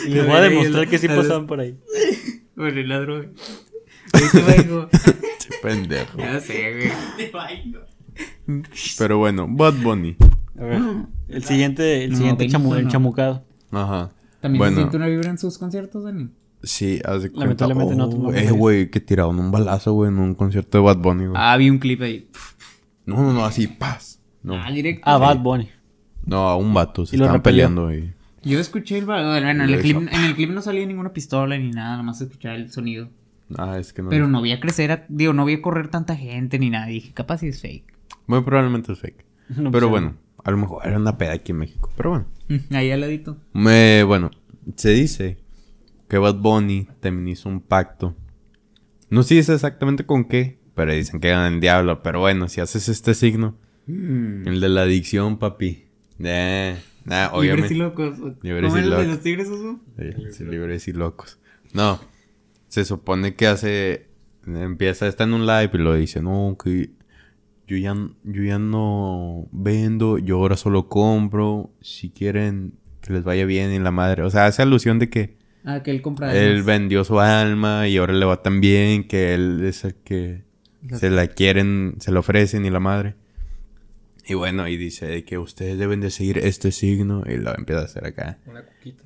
y les voy a demostrar que sí pasaban por ahí. Bueno, la droga. Che pendejo. Ya sé, güey. Te bailo. Pero bueno, Bad Bunny. A ver, el siguiente, el No, siguiente Benito chamu- el no. chamucado. Ajá. ¿También se bueno, siente una vibra en sus conciertos, Dani? sí, haz de cuenta. Lamentablemente no Oh, eh, güey, que tiraron un balazo, güey, en un concierto de Bad Bunny, güey. Ah, vi un clip ahí. No, no, no, así, paz. No, Ah, directo. Ah, Bad Bunny. no, a un vato. Se Y lo estaban repelió. peleando, güey. Yo escuché el... ba- Bueno, en Lo el, clip, hizo. en el clip no salía ninguna pistola ni nada, nomás escuchaba el sonido. Ah, es que no. Pero no vi a crecer, a- digo, no vi a correr tanta gente ni nada. Dije, capaz sí es fake. Muy probablemente es fake. No, Pero pues, bueno, a lo mejor era una peda aquí en México. Pero bueno. Ahí al ladito. Me, bueno, se dice que Bad Bunny también hizo un pacto. No se dice exactamente con qué, pero dicen que gana el diablo. Pero bueno, si haces este signo, el de la adicción, papi. Eh, nah, Libres y obviamente. locos. Libres ¿Cómo y el de locos. los tigres, Oso? Sí, sí, libres y locos. No, se supone que hace. Empieza, está en un live y lo dice, no, que yo ya, yo ya no vendo, yo ahora solo compro. Si quieren que les vaya bien y la madre. O sea, hace alusión de que Ah, que él compra. él armas. vendió su alma y ahora le va tan bien que él es el que se la quieren, se la ofrecen y la madre. Y bueno, y dice de que ustedes deben de seguir este signo y lo empieza a hacer acá.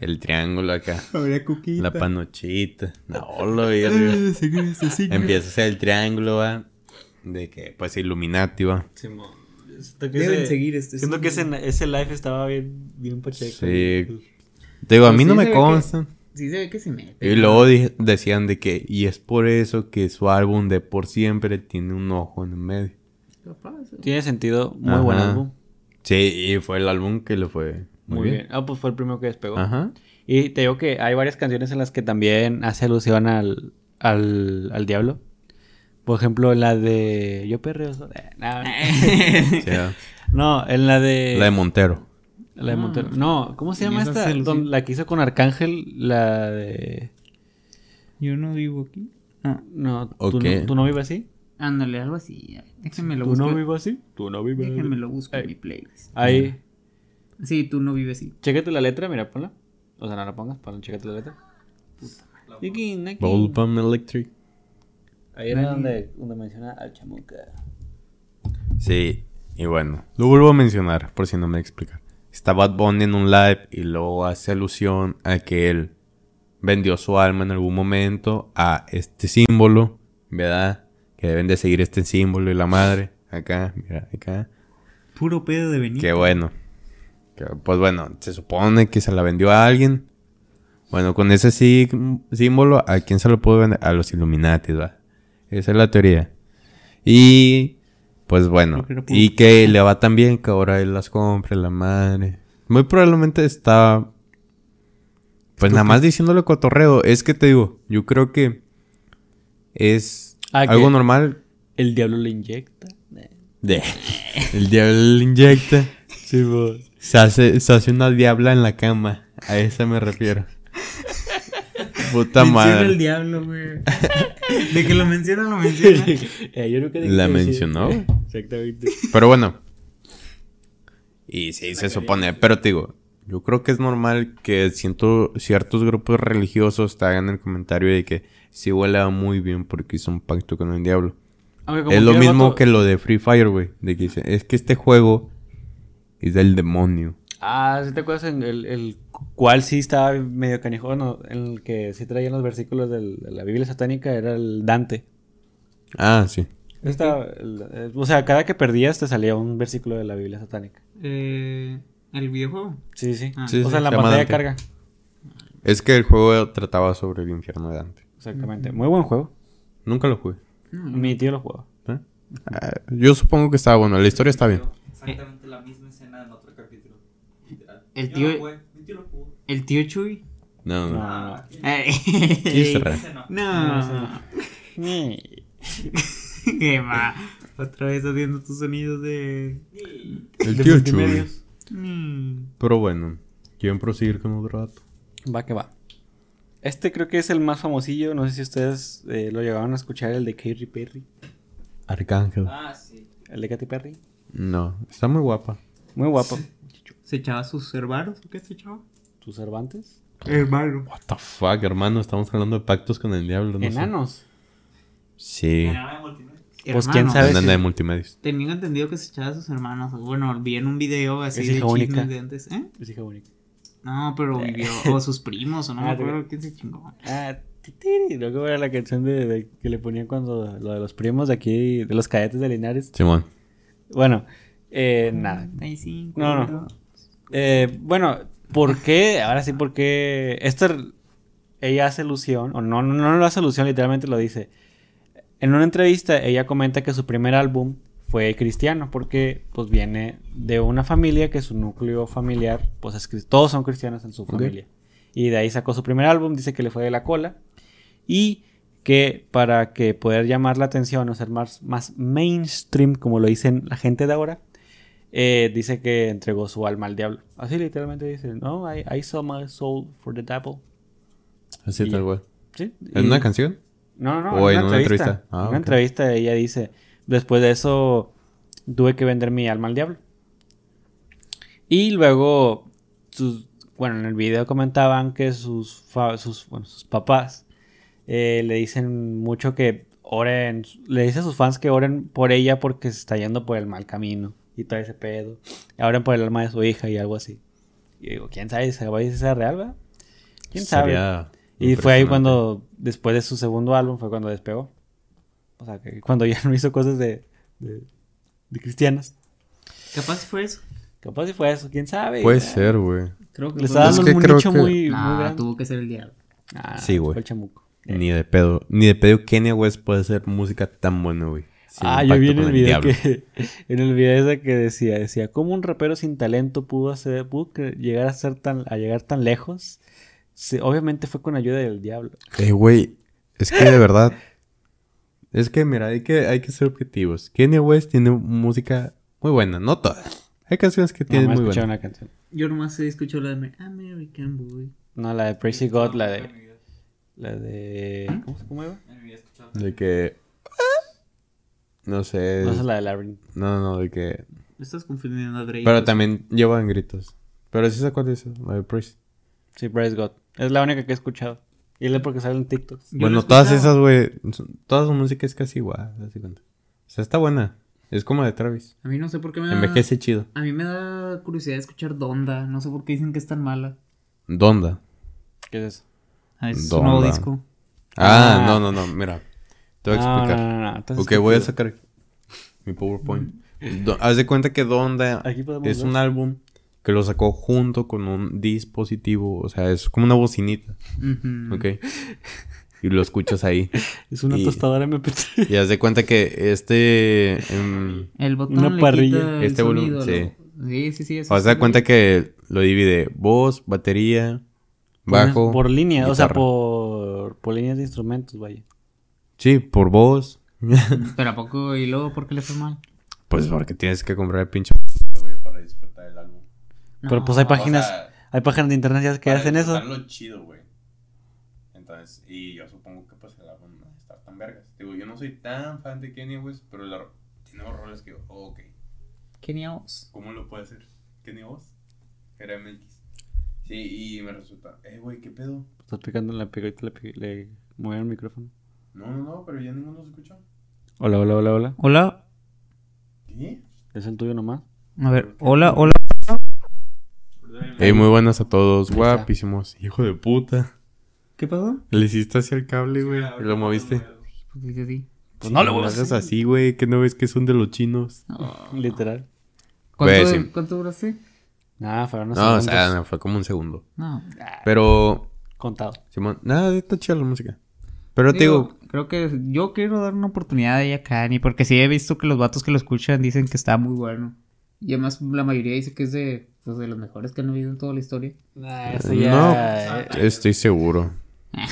El triángulo acá. Ahora cuquita. La panochita. No, lo verga. Empieza a hacer el triángulo, va. De que, pues, Illuminati, va. Simón. Que Deben ese- seguir este Siento que ese, signo. ese live estaba bien, bien pacheco. Sí. Te digo, a mí sí no me que- consta. Sí se ve que se mete. Y luego decían de que, y es por eso que su álbum de Por Siempre tiene un ojo en el medio. Capaz. Tiene sentido. Muy buen álbum. Sí, y fue el álbum que le fue muy, Muy bien. Ah, pues fue el primero que despegó. Ajá. Y te digo que hay varias canciones en las que también hace alusión al, al, al diablo. Por ejemplo, la de Yo perreo. eh, no, Sí, ah. no, en la de. La de Montero. la de Montero. No, ¿cómo se ¿Y llama esta? Don- la que hizo con Arcángel, la de. Yo no vivo aquí. No. No, ¿tú, no, ¿tú no vives así? Ándale, algo así. Déjenme lo ¿Tú busco. no vives así? ¿Tú no vives así? Déjenme lo busco en mi playlist. Ahí, Sí, tú no vives así. chécate la letra, mira, ponla. O sea, no la pongas, ponla, chécate la letra. Aquí, aquí. Bulbam Electric. Ahí era donde, donde menciona al chamuca. Sí, y bueno, lo vuelvo a mencionar por si no me explica. Está Bad Bunny en un live y luego hace alusión a que él vendió su alma en algún momento a este símbolo, ¿verdad? Que deben de seguir este símbolo y la madre. Acá, mira, acá. Puro pedo de venir. Qué bueno. Que, pues bueno, se supone que se la vendió a alguien. Bueno, con ese sí- símbolo, ¿a quién se lo puede vender? A los Illuminati, ¿va? Esa es la teoría. Y, pues bueno, y que le va tan bien que ahora él las compre, la madre. Muy probablemente está, pues nada más diciéndole cotorreo. Es que te digo, yo creo que es Ah, algo que- normal El diablo le inyecta. de... El diablo le inyecta. Sí. Se hace, se hace una diabla en la cama. A esa me refiero. Puta Menciona el madre. diablo, güey. De que lo menciona, lo menciona. Eh, yo nunca La mencionó. Exactamente. Pero bueno. Y sí, se supone. Pero te digo, yo creo que es normal que siento ciertos grupos religiosos te hagan el comentario de que sí huele muy bien porque hizo un pacto con el diablo. Aunque Es lo mismo vato- que lo de Free Fire, güey. De que dice, es que este juego es del demonio. Ah, ¿sí te acuerdas en el, el cual sí estaba medio canijo? No, en el que sí traían los versículos del- de la Biblia satánica era el Dante. Ah, sí. El- eh, o sea, cada que perdías te salía un versículo de la Biblia satánica. Eh, ¿El videojuego? Sí, sí. Ah. Sí, o sea, en la se pantalla de carga. Es que el juego trataba sobre el infierno de Dante. Exactamente. Muy buen juego. Nunca lo jugué. Mi tío lo jugó. ¿eh? Ah, yo supongo que estaba bueno. La historia está bien. Exactamente la misma escena en otro capítulo. Literal. El Yo tío- lo jugué, mi tío lo jugó. ¿El tío Chuy? No, no. No. No. Ni- Qué va. Otra vez haciendo tus sonidos de. El tío Chuy. Mm. Pero bueno, ¿quieren proseguir con otro dato? Va que va. Este creo que es el más famosillo. No sé si ustedes eh, lo llegaron a escuchar, el de Katy Perry. Arcángel. Ah, sí. El de Katy Perry. No, está muy guapa. Muy guapo. ¿Se echaba sus herbaros o qué se echaba? ¿Tus Cervantes? Hermano. What the fuck, hermano, estamos hablando de pactos con el diablo. No sé. Enanos. Sí. De. Pues, quién sabe. Enana si- de multimedios. Tenía entendido que se echaba a sus hermanos. Bueno, vi en un video así Es de hija chismes única. de antes. ¿Eh? Es hija única. No, pero vivió. O sus primos, o no me Ah, acuerdo te- quién se chingó. Ah, titiri. Luego era la canción de, de- que le ponían cuando lo de los primos de aquí, de los cadetes de Linares. Simón. Bueno, eh, nada. 35, No, no. Eh, bueno, ¿por qué? Ahora sí, ¿por qué? Esto ella hace alusión, o no, no, no lo hace alusión, literalmente lo dice. En una entrevista ella comenta que su primer álbum fue cristiano, porque pues viene de una familia que su núcleo familiar, pues es, todos son cristianos en su familia. Y de ahí sacó su primer álbum, dice que le fue de la cola. Y que para que poder llamar la atención o ser más, más mainstream, como lo dicen la gente de ahora, eh, dice que entregó su alma al diablo. Así literalmente dice, no, I, I sold my soul for the devil. Así Y tal cual. ¿Sí? ¿En Y- una canción? No, no, ¿O en en una una entrevista. entrevista? Ah, en una ok. entrevista ella dice, después de eso tuve que vender mi alma al diablo. Y luego, sus, bueno, en el video comentaban que sus, sus, bueno, sus papás eh, le dicen mucho que oren, le dice a sus fans que oren por ella porque se está yendo por el mal camino y todo ese pedo. Oren por el alma de su hija y algo así. Y digo, ¿quién sabe si sea real, verdad? ¿Quién sabe? Y fue ahí cuando, después de su segundo álbum, fue cuando despegó. O sea, que cuando ya no hizo cosas de, de, de cristianas. Capaz si fue eso. Capaz si fue eso, quién sabe. Puede ser, güey. Creo que Le está Es dando que un nicho que- muy, muy Nah, grande. tuvo que ser el diablo. Ah, Sí, güey. fue el chamuco. Eh. Ni de pedo. Ni de pedo Kenya West puede hacer música tan buena, güey. ah, yo vi en el video diablo. que en el video ese que decía, decía, ¿cómo un rapero sin talento pudo hacer, pudo llegar a ser tan, a llegar tan lejos? Sí, obviamente fue con ayuda del diablo. Eh, güey. Es que de verdad. Es que, mira, hay que, hay que ser objetivos. Kenya West tiene música muy buena. No todas. Hay canciones que No, tienen me muy buena. una canción. Yo nomás he escuchado la de American Boy. No, la de Praise God, la de... La de. ¿Cómo se cómo iba? De que. No sé. No es la de Labyrinth. No, no, de que. Estás confundiendo a Drake. Pero también llevan gritos. Pero sí se cuál es la de Priest. Sí, Praise God. Es la única que he escuchado. Y es porque sale en TikTok. Yo bueno, todas esas, güey. Toda su música es casi igual. ¿te das cuenta? O sea, está buena. Es como de Travis. A mí no sé por qué me da... Envejece chido. A mí me da curiosidad escuchar Donda. No sé por qué dicen que es tan mala. Donda. ¿Qué es eso? Ah, es Donda. un nuevo disco. Ah, Ah. no, no, no. Mira. Te voy a explicar. No, no, no. Ok, voy a sacar mi PowerPoint. Do- Haz de cuenta que Donda Aquí es ver. un álbum que lo sacó junto con un dispositivo. O sea, es como una bocinita. Ujú. Ok. Y lo escuchas ahí. Es una Y- tostadora MP3. Y haz de cuenta que este. em, El botón Una le parrilla. Este volumen, lo- Sí, sí, sí. eso haz sí de lo cuenta que lo divide voz, batería, bajo. Por línea, o sea, por, por líneas de instrumentos, vaya. Sí, por voz. Pero ¿a poco? ¿Y luego por qué le fue mal? Pues porque tienes que comprar el pinche. Pero pues hay No, páginas, o sea, hay páginas de internet ya que Para hacen eso. disfrutarlo chido, güey. Entonces, y yo supongo que pues el álbum no va a estar tan vergas. Digo, yo no soy tan fan de Kanye West, pero la, tiene roles que digo, oh, ok, Genials. ¿cómo lo puede hacer? ¿Kanye West? Era MX. Sí, y me resulta, eh, güey, ¿qué pedo? Estás picando en la pica y te le, le movieron el micrófono. No, no, no, pero ya ninguno se escuchó. Hola, hola, hola, hola. Hola. ¿Qué? ¿Es el tuyo nomás? A ver, hola, hola. Hey, muy buenas a todos, guapísimos. Hijo de puta. ¿Qué pasó? Le hiciste hacia el cable, güey. Y lo moviste. Pues. Pues no lo hagas así, güey. Que no ves que son de los chinos. Literal. ¿Cuánto, Pues, sí. ¿Cuánto duraste? Nada, fueron unos No, o sea, no, fue como un segundo. No. Pero, contado. Simón, nada, está chida la música. Pero te digo, creo que yo quiero dar una oportunidad ahí a Kanye porque sí he visto que los vatos que lo escuchan dicen que está muy bueno. Y además la mayoría dice que es de, pues, de los mejores que han habido en toda la historia. Nah, eso no, ya. estoy seguro.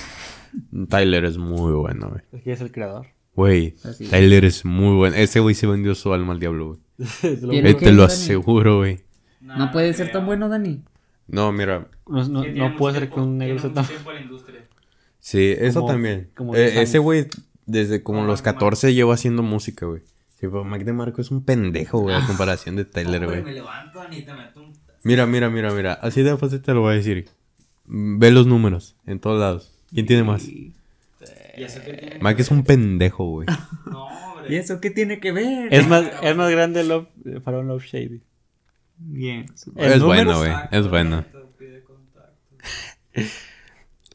Tyler es muy bueno, güey. Es que es el creador. Güey. Tyler es muy bueno. Ese güey se vendió su alma al diablo, güey. Eh, ¿Pero te lo aseguro, güey. No, puede ser tan bueno, Dani. No, mira. No, no, no puede ser que un negro sea tan. tiempo en la industria. Sí, eso Como- también. como Eh, 10 años. ese güey, desde como No, los Mac 14 lleva haciendo música, güey. Sí, pero Mac DeMarco es un pendejo, güey, a comparación de Tyler, güey. me levanto y te meto un... Mira, mira, mira, mira. Así de fácil te lo voy a decir. Ve los números en todos lados. ¿Quién tiene más? ¿Y eso qué tiene? Mac es un pendejo, güey. No, hombre. ¿Y eso qué tiene que ver? Es más, es más grande Love, eh, Faraón Love Shady. Bien. ¿En Es bueno, güey. Es bueno.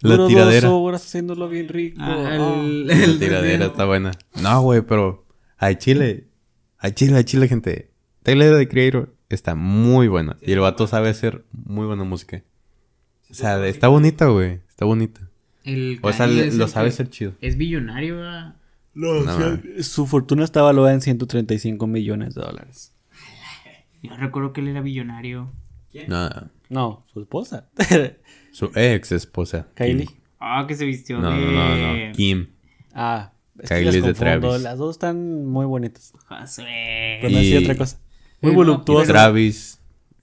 La Duró tiradera. dos horas haciéndolo bien rico. Ah, Ah. el, La el tiradera está buena. No, güey, pero. Ay, Chile. Ay, Chile, ay, Chile, gente. Tyler the Creator está muy buena. Y el vato sabe hacer muy buena música. O sea, está bonita, güey. Está bonita. el O sea, lo sabe hacer chido. Es billonario, ¿verdad? No, No, o sea, su fortuna está valuada en 135 millones de dólares. Yo recuerdo que él era billonario. No, No, su esposa. su ex esposa. Kylie. Ah, que se vistió No, de... no, no. Kim. Ah, es Kylie que las es de confundo. Travis. Las dos están muy bonitas. Josué. Pero no Y- otra cosa. Muy Eh, no, voluptuosas. Travis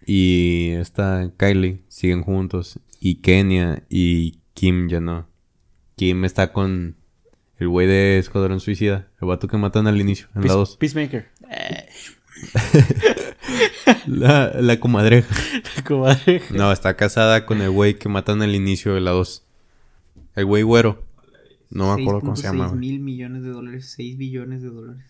y esta Kylie siguen juntos. Y Kenia y Kim ya no. Kim está con el güey de Escuadrón Suicida. El vato que matan al inicio, en la Peace- 2. Peacemaker. La, la comadreja. Comadre. No, está casada con el güey que matan al inicio de la 2. El güey güero. No me acuerdo cómo se llama. 6.6 güey. mil millones de dólares. 6 billones de dólares.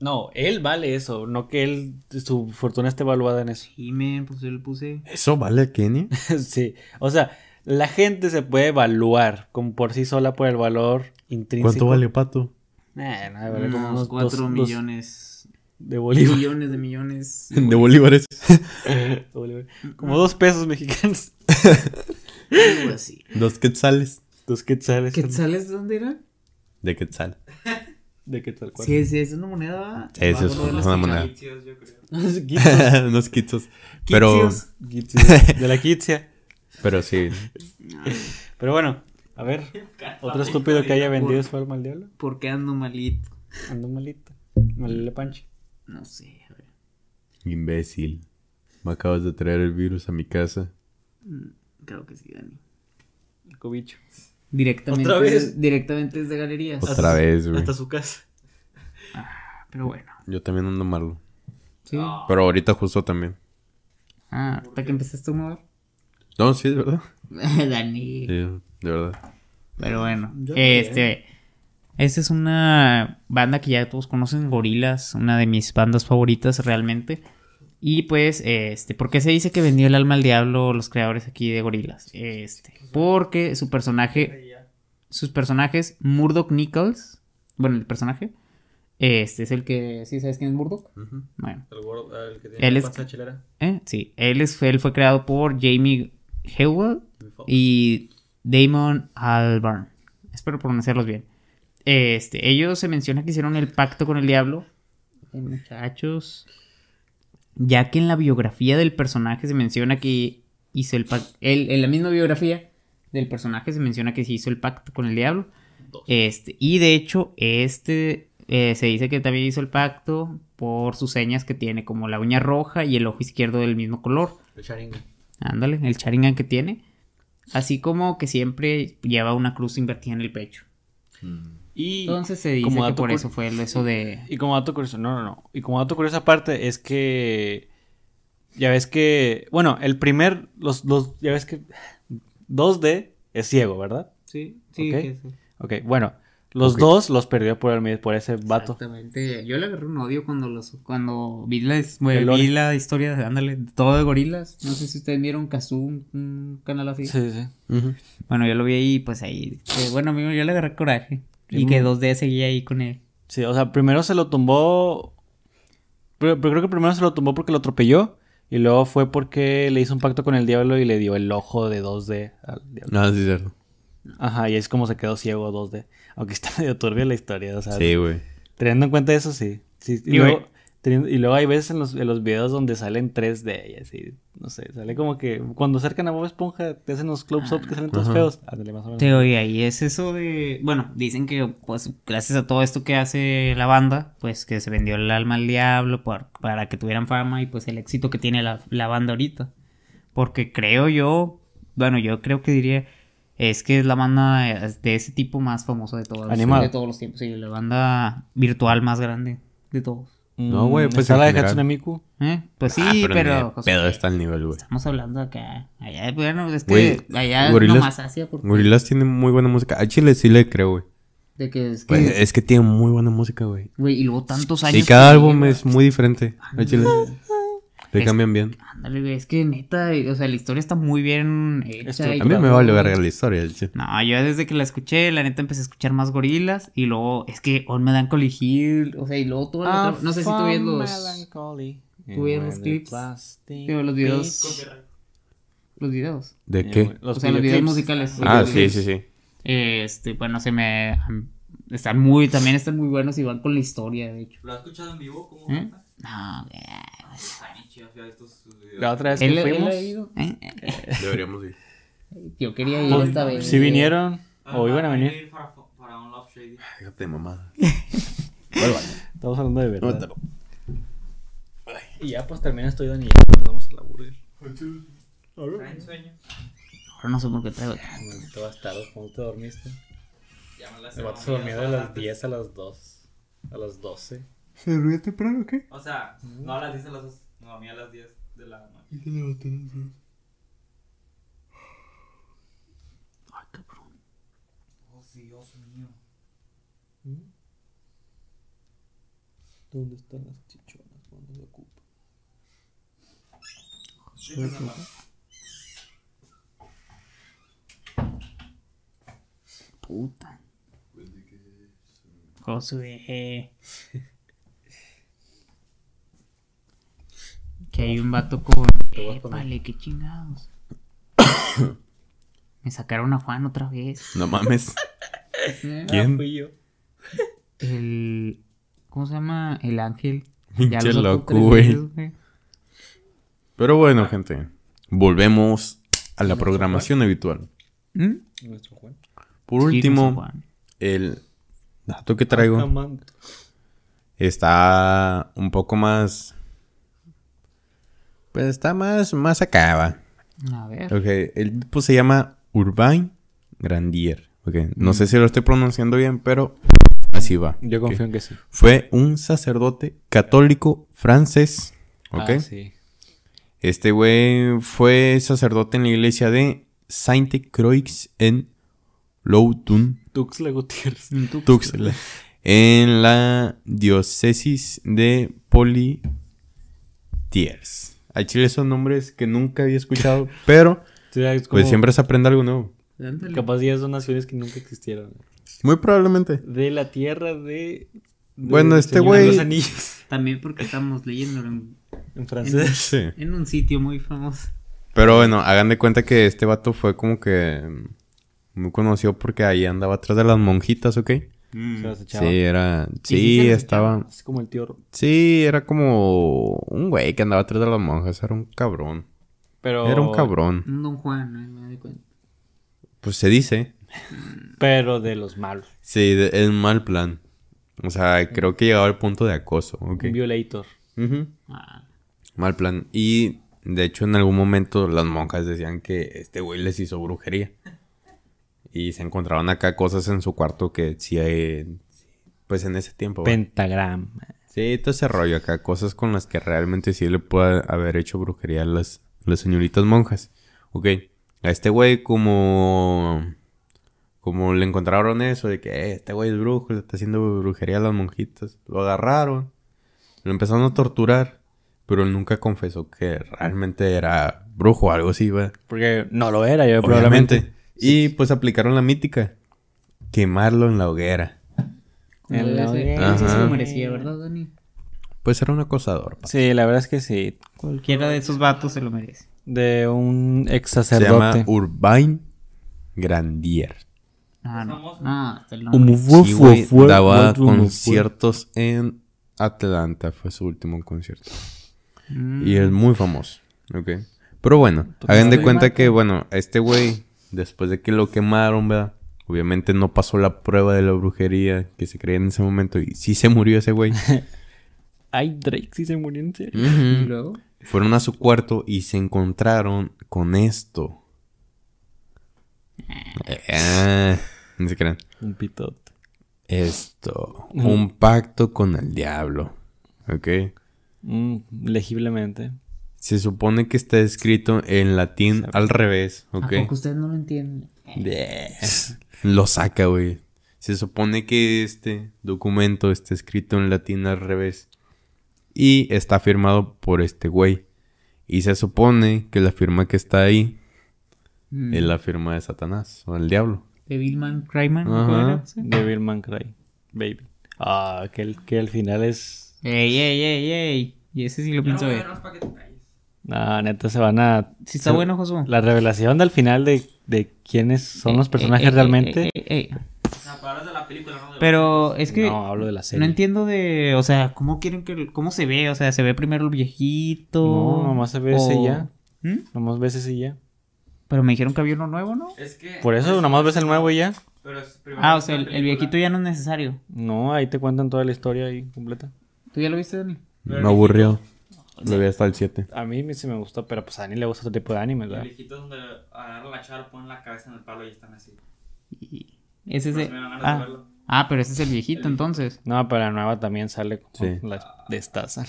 No, él vale eso, no que él, su fortuna esté valuada en eso. Sí, men, pues yo le puse... ¿Eso vale a Kenia? sí, o sea, la gente se puede evaluar como por sí sola por el valor intrínseco. ¿Cuánto vale Pato? Eh, no, vale como Unos unos 4 dos- dos millones. de bolívar. Millones de millones. De bolívares. De bolívar. Como dos pesos mexicanos. Algo así. Dos quetzales. Dos quetzales. ¿Quetzales de dónde era? De quetzal. De quetzal. Sí, sí, es una moneda. Sí, sí, es los una moneda. Egipcios, yo creo. Unos quitzos. Pero. De la quitzia. pero sí. Pero bueno, a ver. Otro estúpido que haya vendido su alma al diablo. ¿Por qué ando malito? Ando malito. Malele panche. No sé. a ver. Imbécil. Me acabas de traer el virus a mi casa. Mm, Creo que sí, Dani. El cobicho. Directamente, ¿Otra vez? directamente desde galerías. Otra vez, güey. Hasta su casa. Pero bueno. Yo también ando malo. Sí. Pero ahorita justo también. Ah, ¿hasta que empezaste a mover? No, sí, es verdad. Dani. Sí, de verdad. Pero bueno, Yo este. Esta es una banda que ya todos conocen, Gorilas, una de mis bandas favoritas realmente. Y pues, este, ¿por qué se dice que vendió el alma al diablo los creadores aquí de Gorilas? Este, porque su personaje, sus personajes, Murdoch Nichols, bueno, el personaje, este es el que, ¿sí sabes quién es Murdoch? Bueno, El gordo, el que tiene Él la es- chilera. ¿eh? sí, él, es, él fue creado por Jamie Hewell y Damon Albarn. Espero pronunciarlos bien. Este, ellos se menciona que hicieron el pacto con el diablo. Eh, muchachos. Ya que en la biografía del personaje se menciona que hizo el pacto. En la misma biografía del personaje se menciona que se hizo el pacto con el diablo. Este, y de hecho, este eh, se dice que también hizo el pacto por sus señas que tiene, como la uña roja y el ojo izquierdo del mismo color. El Sharingan. Ándale, el Sharingan que tiene. Así como que siempre lleva una cruz invertida en el pecho. Y Entonces se dice como que dato por eso fue eso de... Y como dato curioso, no, no, no. Y como dato curioso aparte es que ya ves que, bueno, el primer, los, los, ya ves que 2D es ciego, ¿verdad? Sí, sí, sí. que Ok, bueno, los dos los perdió por, el, por ese vato. Exactamente. Yo le agarré un odio cuando los cuando vi la, bueno, vi la historia de, ándale, todo de gorilas. No sé si ustedes vieron Kazoo, un, un canal así. Sí, sí. Bueno, yo lo vi ahí, pues ahí. que, bueno, amigo, yo le agarré coraje. Y que mm. 2D seguía ahí con él. Sí, o sea, primero se lo tumbó. Pero, pero creo que primero se lo tumbó porque lo atropelló. Y luego fue porque le hizo un pacto con el diablo y le dio el ojo de 2D al diablo. Ah, sí, es cierto. Ajá, y es como se quedó ciego 2D. Aunque está medio turbia la historia, o sea. Sí, güey. Teniendo en cuenta eso, sí. Sí, y, Y, luego, y luego hay veces en los, en los videos donde salen 3D y así. No sé, sale como que cuando acercan a Bob Esponja te hacen los close-ups que salen todos feos. Ándale, más o menos. Te oye, y es eso de. Bueno, dicen que, pues, gracias a todo esto que hace la banda, pues que se vendió el alma al diablo por- para que tuvieran fama y pues el éxito que tiene la, la banda ahorita. Porque creo yo. Bueno, yo creo que diría. Es que es la banda de ese tipo más famosa de todos, Animada. de todos los tiempos. Sí, la banda virtual más grande de todos. No, güey, pues, está la de. Hatsune Miku. ¿Eh? Pues sí, Ah, pero. ni pues, pedo está al nivel, güey. Estamos hablando acá. Allá, bueno, es que Güey, allá Gorillaz- nomás Asia. Porque, Gorilas tiene muy buena música. A Chile sí le creo, güey. de que es que. Es que tiene muy buena música, güey. Güey, y luego tantos años. Y cada álbum es muy diferente. A Chile. Le Es- cambian bien. Ándale, güey, es que neta, o sea, la historia está muy bien hecha. A mí me vale verga la historia. No, yo desde que la escuché, la neta empecé a escuchar más gorilas. Y luego, es que On Melancholy Hill, o sea, y luego todo el Ah, otro- No sé si tú ves los. tú ves los clips, los videos. Los videos. ¿De qué? o sea, los videos musicales. Ah, sí, videos. sí, sí. Este, bueno, se me. Están muy. También están muy buenos y van con la historia, de hecho. ¿Lo has escuchado en vivo? ¿Cómo ¿Eh? No, güey. Ya estos videos. La otra vez ¿Él, que él fuimos, ido? ¿Eh? Deberíamos ir. Yo quería ir pues, esta vez. sí vinieron Ah, o iban a venir. ir Para, para un Love Shady. Fíjate, mamada. Estamos hablando de verdad. No, Y ya pues termina esto y ya nos vamos a la burger. Traen sueño. Ahora no sé por qué traigo. Todas tardes, ¿cómo te dormiste? Ya me las El vato se dormía de las 10 a las 2. A las 12. ¿Se durmió temprano o qué? O sea, no a las 10 a las 2. No, a mí a las 10 de la noche. Ay, cabrón. Oh, Dios mío. ¿Dónde están las chichonas cuando se ocupan? Puta. Josué. Que hay un vato con. Vale, qué chingados. Me sacaron a Juan otra vez. No mames. ¿Eh? ¿Quién? Ah, fui yo. El. ¿Cómo se llama? El ángel. Pinche loco, güey. Pero bueno, gente. Volvemos a la programación habitual. ¿Mm? Nuestro Juan. Por último, Juan. el dato que traigo está un poco más. Pues está más, más acá, va. A ver. Ok, el tipo se llama Urbain Grandier. Ok, no sé si lo estoy pronunciando bien, pero así va. Yo confío en que sí. Fue un sacerdote católico francés. Ok. Ah, sí. Este güey fue sacerdote en la iglesia de Sainte-Croix en Loudoun, Tuxtla Gutiérrez. Tuxtla, en la diócesis de Poitiers. A Chile son nombres que nunca había escuchado, pero Sí, es pues siempre se aprende algo nuevo. Ándale. Capaz ya son naciones que nunca existieron. Muy probablemente. De la tierra de... de Bueno, este güey- de los Anillos. También porque estamos leyéndolo en, En francés. Sí. en un sitio muy famoso. Pero bueno, hagan de cuenta que este vato fue como que muy conocido porque ahí andaba atrás de las monjitas, ¿ok? Se las echaba. Sí, era... ¿Y sí Sí, estaba... Así como el tío. Sí, era como un güey que andaba atrás de las monjas, era un cabrón. Pero... Era un cabrón. Un Don Juan, ¿no? Me doy cuenta. Pues se dice. Pero de los malos. Sí, de- es mal plan. O sea, creo que llegaba al punto de acoso, ¿ok? Un violator. Ujú. Ah, Mal plan. Y de hecho, en algún momento las monjas decían que este güey les hizo brujería. Y se encontraron acá cosas en su cuarto que sí hay. Pues en ese tiempo. ¿va? Pentagram. Sí, todo ese rollo acá. Cosas con las que realmente sí le puede haber hecho brujería a las, las señoritas monjas. Ok. A este güey, como. Como le encontraron eso de que "Eh, este güey es brujo, le está haciendo brujería a las monjitas. Lo agarraron. Lo empezaron a torturar. Pero él nunca confesó que realmente era brujo o algo así, ¿va? Porque no lo era, yo probablemente. Y pues aplicaron la mítica. Quemarlo en la hoguera. En la hoguera. Ese se lo merecía, ¿verdad, Dani? Pues era un acosador. Sí, la verdad es que sí. Cualquiera de esos vatos se lo merece. De un ex Se llama sacerdote. Urbain Grandier. Ah, no. famoso. No, hasta el nombre. Sí, güey, daba conciertos en Atlanta, fue su último concierto. Mm. Y es muy famoso, ¿ok? Pero bueno, hagan de cuenta que, bueno, este güey, después de que lo quemaron, ¿verdad? Obviamente no pasó la prueba de la brujería que se creía en ese momento y sí se murió ese güey. Ay, Drake sí se murió en serio. Fueron a su cuarto y se encontraron con esto. Ah, no se crean. Un pitote. Esto. Un pacto con el diablo. ¿Ok? Mm, legiblemente. Se supone que está escrito en latín al revés. ¿A ¿Ok? poco ustedes no lo entienden? Lo saca, güey. Se supone que este documento está escrito en latín al revés. Y está firmado por este güey. Y se supone que la firma que está ahí Mm. es la firma de Satanás o el diablo. Devilman Cryman. Ajá. Sí. Devilman Cry. Baby. Ah, que, el, que al final es. Ey, ey, ey, ey. Y ese sí lo pienso ver. Ah, neta, se van a. Si está se- bueno, Josué. La revelación del final de, de quiénes son los Eh, personajes eh, eh, realmente. eh, eh, eh. O sea, palabras de la película, ¿no? De Pero es que No, hablo de la serie. no entiendo de, o sea, cómo quieren que, cómo se ve, o sea, se ve primero el viejito. No, nomás se ve ese y ya. ¿Mm? Nomás ves ese y ya. Pero me dijeron que había uno nuevo, ¿no? Es que... Por eso nomás ves el nuevo y ya. Pero es primero Ah, o sea, el, el viejito ya no es necesario. No, ahí te cuentan toda la historia ahí completa. ¿Tú ya lo viste, Dani? Me aburrió. Lo vi hasta el 7. A mí sí me gustó, pero pues a Dani le gusta otro tipo de anime, Y el ¿verdad? viejito es donde agarran la chava, ponen la cabeza en el palo y están así. Y ese es de Ah, ah, pero ese es el viejito, entonces. No, pero la nueva también sale con Sí. la destaza.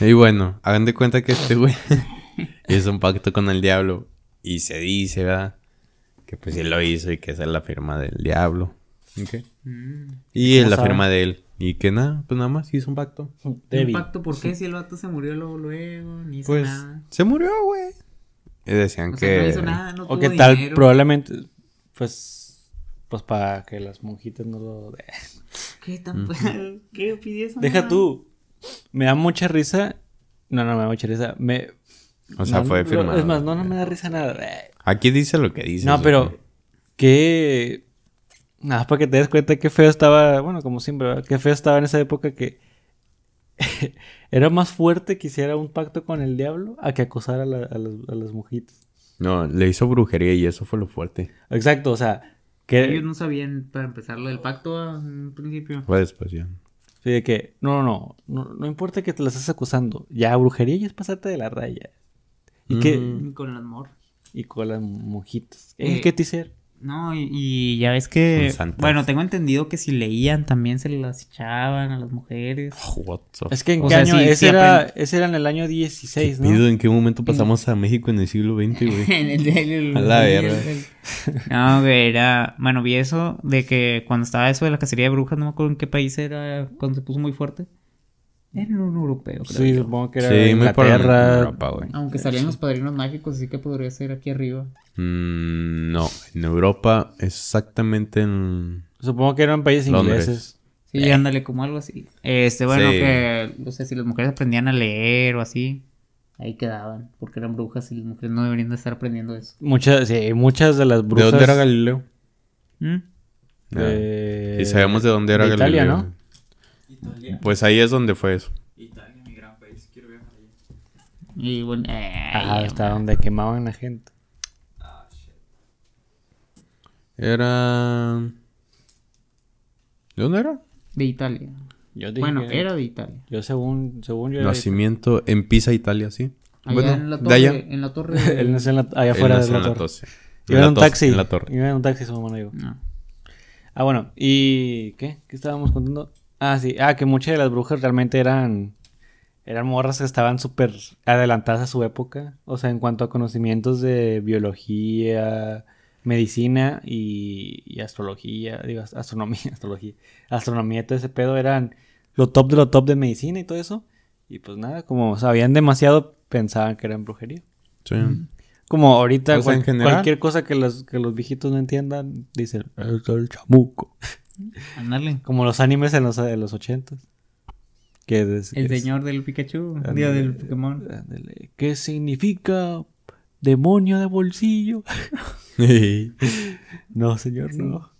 Y bueno, hagan de cuenta que este güey hizo un pacto con el diablo. Y se dice, ¿verdad? Que pues él lo hizo y que esa es la firma del diablo. ¿Ok? Y es ¿Cómo la sabe? firma de él. Y que nada, pues nada más hizo un pacto. ¿Un pacto por qué? Si el vato se murió luego, luego, ni hizo Pues nada. se murió, güey. Y decían O sea, que... no hizo nada, no O tuvo qué tal, dinero. probablemente, pues, pues para que las monjitas no lo... ¿Qué tan... ¿Qué pidió eso? Deja tú. Me da mucha risa. No, no me da mucha risa. Me... O sea, no, fue firmado. Es más, no, no me da risa nada. Aquí dice lo que dice. No, pero que nada para que te des cuenta qué feo estaba, bueno, como siempre, ¿verdad? qué feo estaba en esa época que era más fuerte que hiciera un pacto con el diablo a que acosara a, la- a las, a las mujitas. No, le hizo brujería y eso fue lo fuerte. Exacto, o sea, que Ellos no sabían para empezar lo del pacto ah, en principio. Fue después ya. sí, de que no, no, no, no, no importa que te las estés acusando, ya brujería ya es pasarte de la raya. Y que Ujú. Con el amor. y con las monjitas. Eh, ¿Eh, ¿Qué te hicieron? No, y, y ya ves que. Bueno, tengo entendido que si leían también se las echaban a las mujeres. What the Es que en O qué sea, año, sí- ese, sí era, ese era en el año 16, ¿no? Pido, ¿En qué momento pasamos a México en el siglo XX, güey? En el- en el- A la verga. No, güey, era. Bueno, vi eso de que cuando estaba eso de la cacería de brujas, no me acuerdo en qué país era cuando se puso muy fuerte. Era en un europeo, creo. Sí, yo. supongo que era Sí, muy Inglaterra. Europa, güey. Aunque salían los padrinos mágicos, así que podría ser aquí arriba. Mm, no, en Europa, exactamente en... Supongo que eran países Londres. ingleses. Sí, ándale, como algo así. Este, bueno, Sí. que, no sé, si las mujeres aprendían a leer o así, ahí quedaban, porque eran brujas y las mujeres no deberían de estar aprendiendo eso. Muchas, sí, muchas de las ¿De brujas. dónde era Galileo? ¿Mm? de- Y sabemos de dónde era de Italia, Galileo. ¿no? Italia. Pues ahí es donde fue eso. Italia, mi gran país. Quiero viajar allá. Y bueno, eh, ay, hasta donde quemaban a gente. Ah, shit. Era... ¿De dónde era? de Italia. Yo dije Bueno, que- era de Italia. Yo según, según yo... era- Nacimiento en Pisa, Italia, sí. Allá bueno, en la de torre, allá. en la torre. Él nació en la- allá afuera de la en la torre. torre. Iba en un taxi. En la torre. Iba en un taxi, su mamá digo. No. Ah, bueno, ¿y qué? ¿Qué estábamos contando? Ah, sí. Ah, que muchas de las brujas realmente eran... Eran morras que estaban súper adelantadas a su época. O sea, en cuanto a conocimientos de biología, medicina y, y astrología. Digo, ast- astronomía, astrología. Astronomía y todo ese pedo eran lo top de lo top de medicina y todo eso. Y pues nada, como sabían demasiado, pensaban que eran brujería. Sí. Como ahorita O sea, en cual- general. cualquier cosa que los, que los viejitos no entiendan, dicen, es el chamuco. Como los animes en los, de los ochentas. Que es- El es- señor del Pikachu, Ándale. digo, del Pokémon. ¿Qué significa demonio de bolsillo? No, señor, no.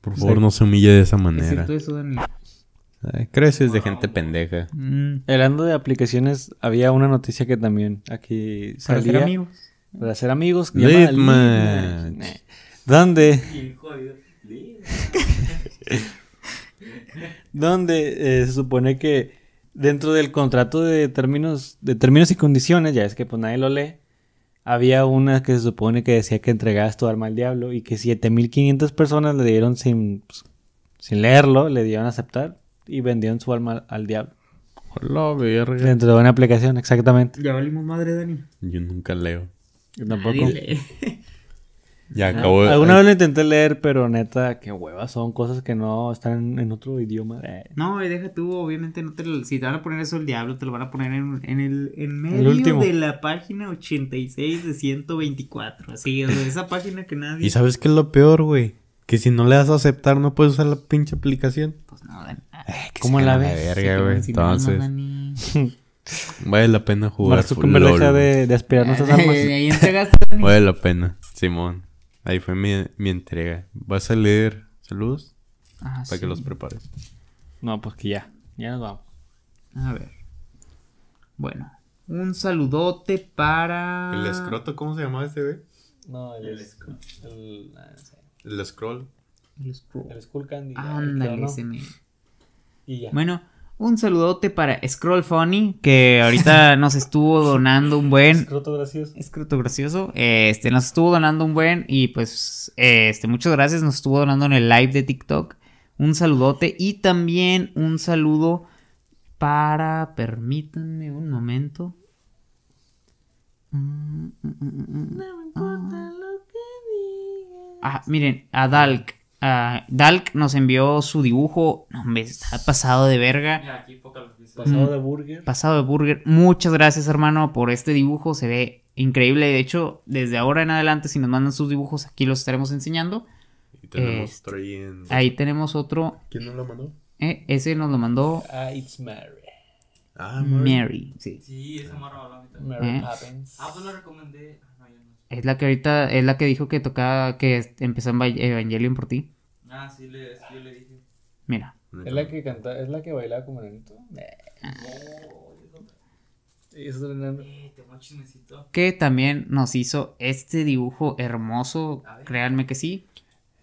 Por favor, no se humille de esa ¿Es manera. cierto eso, Dani? Ay, Creces de gente pendeja. Mm, Hablando de aplicaciones, había una noticia que también aquí para salía. ser amigos. Para ser amigos. que Lead llama Lead Match. Match. Donde, Bien jodido. donde eh, se supone que dentro del contrato de términos, de términos y condiciones, ya es que pues nadie lo lee, había una que se supone que decía que entregabas tu alma al diablo y que 7500 personas le dieron sin, pues, sin leerlo, le dieron a aceptar y vendieron su alma al diablo. Hola, verga. Dentro de una aplicación, exactamente. Ya valimos madre, Dani. Yo nunca leo. Yo tampoco. Nadie lee. Ya acabo de... Alguna vez lo intenté leer, pero neta, qué huevas, son cosas que no están en, en otro idioma. Eh, No, y deja tú, obviamente no te lo- si te van a poner eso el diablo, te lo van a poner en, en el en medio último. de la página 86 de 124. Así, o sea, esa página que nadie. ¿Y sabes qué es lo peor, güey? Que si no le das a aceptar, no puedes usar la pinche aplicación. Pues no, Dani. ¿Cómo Se la ves? verga, güey. Si no, Entonces, vale la pena jugar. Mark Zuckerberg LOL, deja de, de aspirar nuestras Dani. Vale la pena, Simón. Ahí fue mi, mi entrega. ¿Vas a leer saludos? Ah, Para que los prepares. No, pues que ya. Ya nos vamos. A ver. Bueno, un saludote para. ¿cómo se llamaba ese, güey? No, el, El el, ah, no sé. El scroll. El scroll. el Skull Candy. Ándale, ¿no? ese me- Y ya. Bueno, un saludote para Scroll Funny, que ahorita nos estuvo donando un buen. Escroto gracioso. Escroto gracioso. Este, nos estuvo donando un buen. Y pues, este, muchas gracias. Nos estuvo donando en el live de TikTok. Un saludote. Y también un saludo para. Permítanme un momento. Mm, mm, mm, mm, Ah, miren, a Dalk. Ah, Dalk nos envió su dibujo. No, me está pasado de verga. Aquí. Pasado de burger. Pasado de burger. Muchas gracias, hermano, por este dibujo. Se ve increíble. De hecho, desde ahora en adelante, si nos mandan sus dibujos, aquí los estaremos enseñando. Y tenemos Este, ahí en... Ahí tenemos otro. ¿Quién nos lo mandó? eh, ese nos lo mandó Ah, it's Mary. Ah, Mary. Mary. Sí. Sí, esa morra hablaba a mí también. Mary ¿Eh? Poppins. Ah, pues lo recomendé. Es la que ahorita, es la que dijo que tocaba, que empezó en Eva- Evangelion por ti. Ah, sí, le, sí, yo le dije. Mira. ¿Es la que canta, es la que bailaba como nenito? Es. Eh, chismecito. Que también nos hizo este dibujo hermoso. Créanme que sí.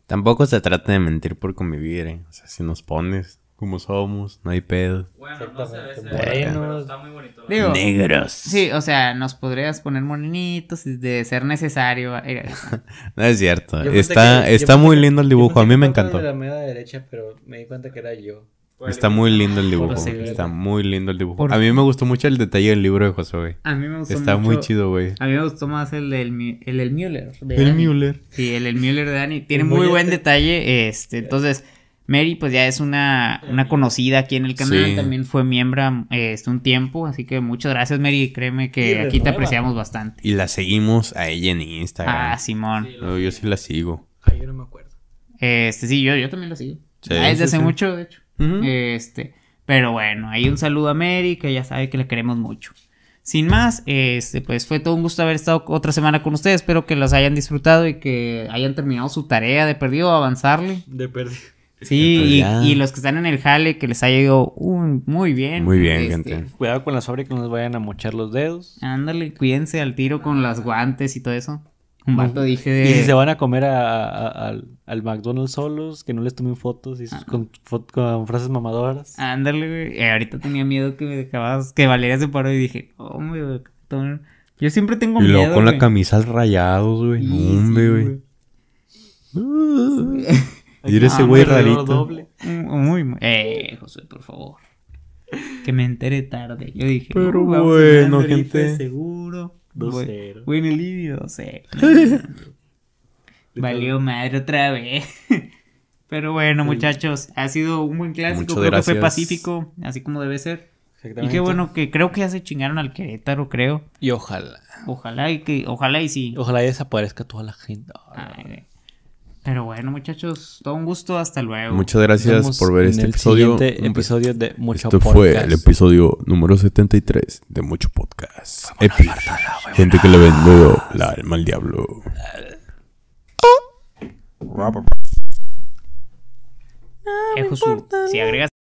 Tampoco se trata de mentir por convivir, ¿eh? O sea, si nos pones como somos, no hay pedo. Bueno, no se ve, se ve, Exactamente. pero está muy bonito. Digo, Negros. sí, o sea, nos podrías poner morenitos y de ser necesario. eh, No es cierto. Está, que- está muy que- lindo el dibujo. A mí me encantó. de la media derecha, pero me di cuenta que era yo. Está muy lindo el dibujo. Sí. Está muy lindo el dibujo. A mí me gustó mucho el detalle del libro de José, güey. A mí me gustó Está mucho- muy chido, güey. A mí me gustó más el del el, del Müller. de El Dani. Müller. Sí, el, el Müller de Dani. Tiene El muy Müller buen detalle. Este, entonces, Mary, pues ya es una, una conocida aquí en el canal. Sí. También fue miembro este, un tiempo. Así que muchas gracias, Mary. Créeme que aquí te apreciamos bastante. Y la seguimos a ella en Instagram. Ah, Simón. Sí, No, yo sí la sigo. Ay, yo no me acuerdo. Este, sí, yo, yo también lo sigo. Sí, Ah, desde sí, hace sí. mucho, de hecho. Este, pero bueno, ahí un saludo a Mary, que ya sabe que le queremos mucho. Sin más, este, pues fue todo un gusto haber estado otra semana con ustedes. Espero que los hayan disfrutado y que hayan terminado su tarea de perdido, avanzarle. De perdido. Sí, y, y los que están en el jale, que les haya ido uh, muy bien. Muy bien, Este, gente. Cuidado con las fábricas, que no nos vayan a mochar los dedos. Ándale, cuídense al tiro con las guantes y todo eso. Un vato dije de... Y si se van a comer a- a- al, al McDonald's solos, que no les tomen fotos y Ah. con, con frases mamadoras. Ándale, güey. Eh, ahorita tenía miedo que me dejabas, que Valeria se paró y dije, oh, güey, cabrón". yo siempre tengo Y miedo. luego con la güey. camisa al rayados, güey. Sí, No, sí, hombre, güey. Mira ese Ah, güey rarito. doble. Mm, Muy, muy. Eh, José, por favor. Que me enteré tarde. Yo dije, Pero "Uh, vamos bueno, gente. Seguro. 2-0. Bueno, el no sé. Valió madre otra vez. Pero bueno, muchachos, ha sido un buen clásico. Muchas creo que fue pacífico, así como debe ser. Y qué bueno que creo que ya se chingaron al Querétaro, creo. Y ojalá. Ojalá y que, ojalá y sí. Ojalá desaparezca toda la gente. Ay, güey. Pero bueno, muchachos, todo un gusto, hasta luego. Muchas gracias por ver este episodio. episodio de Mucho Esto fue el episodio número 73 de Mucho Podcast. Epic. Gente que le vendió la alma al diablo. Eh, Josu, si agregas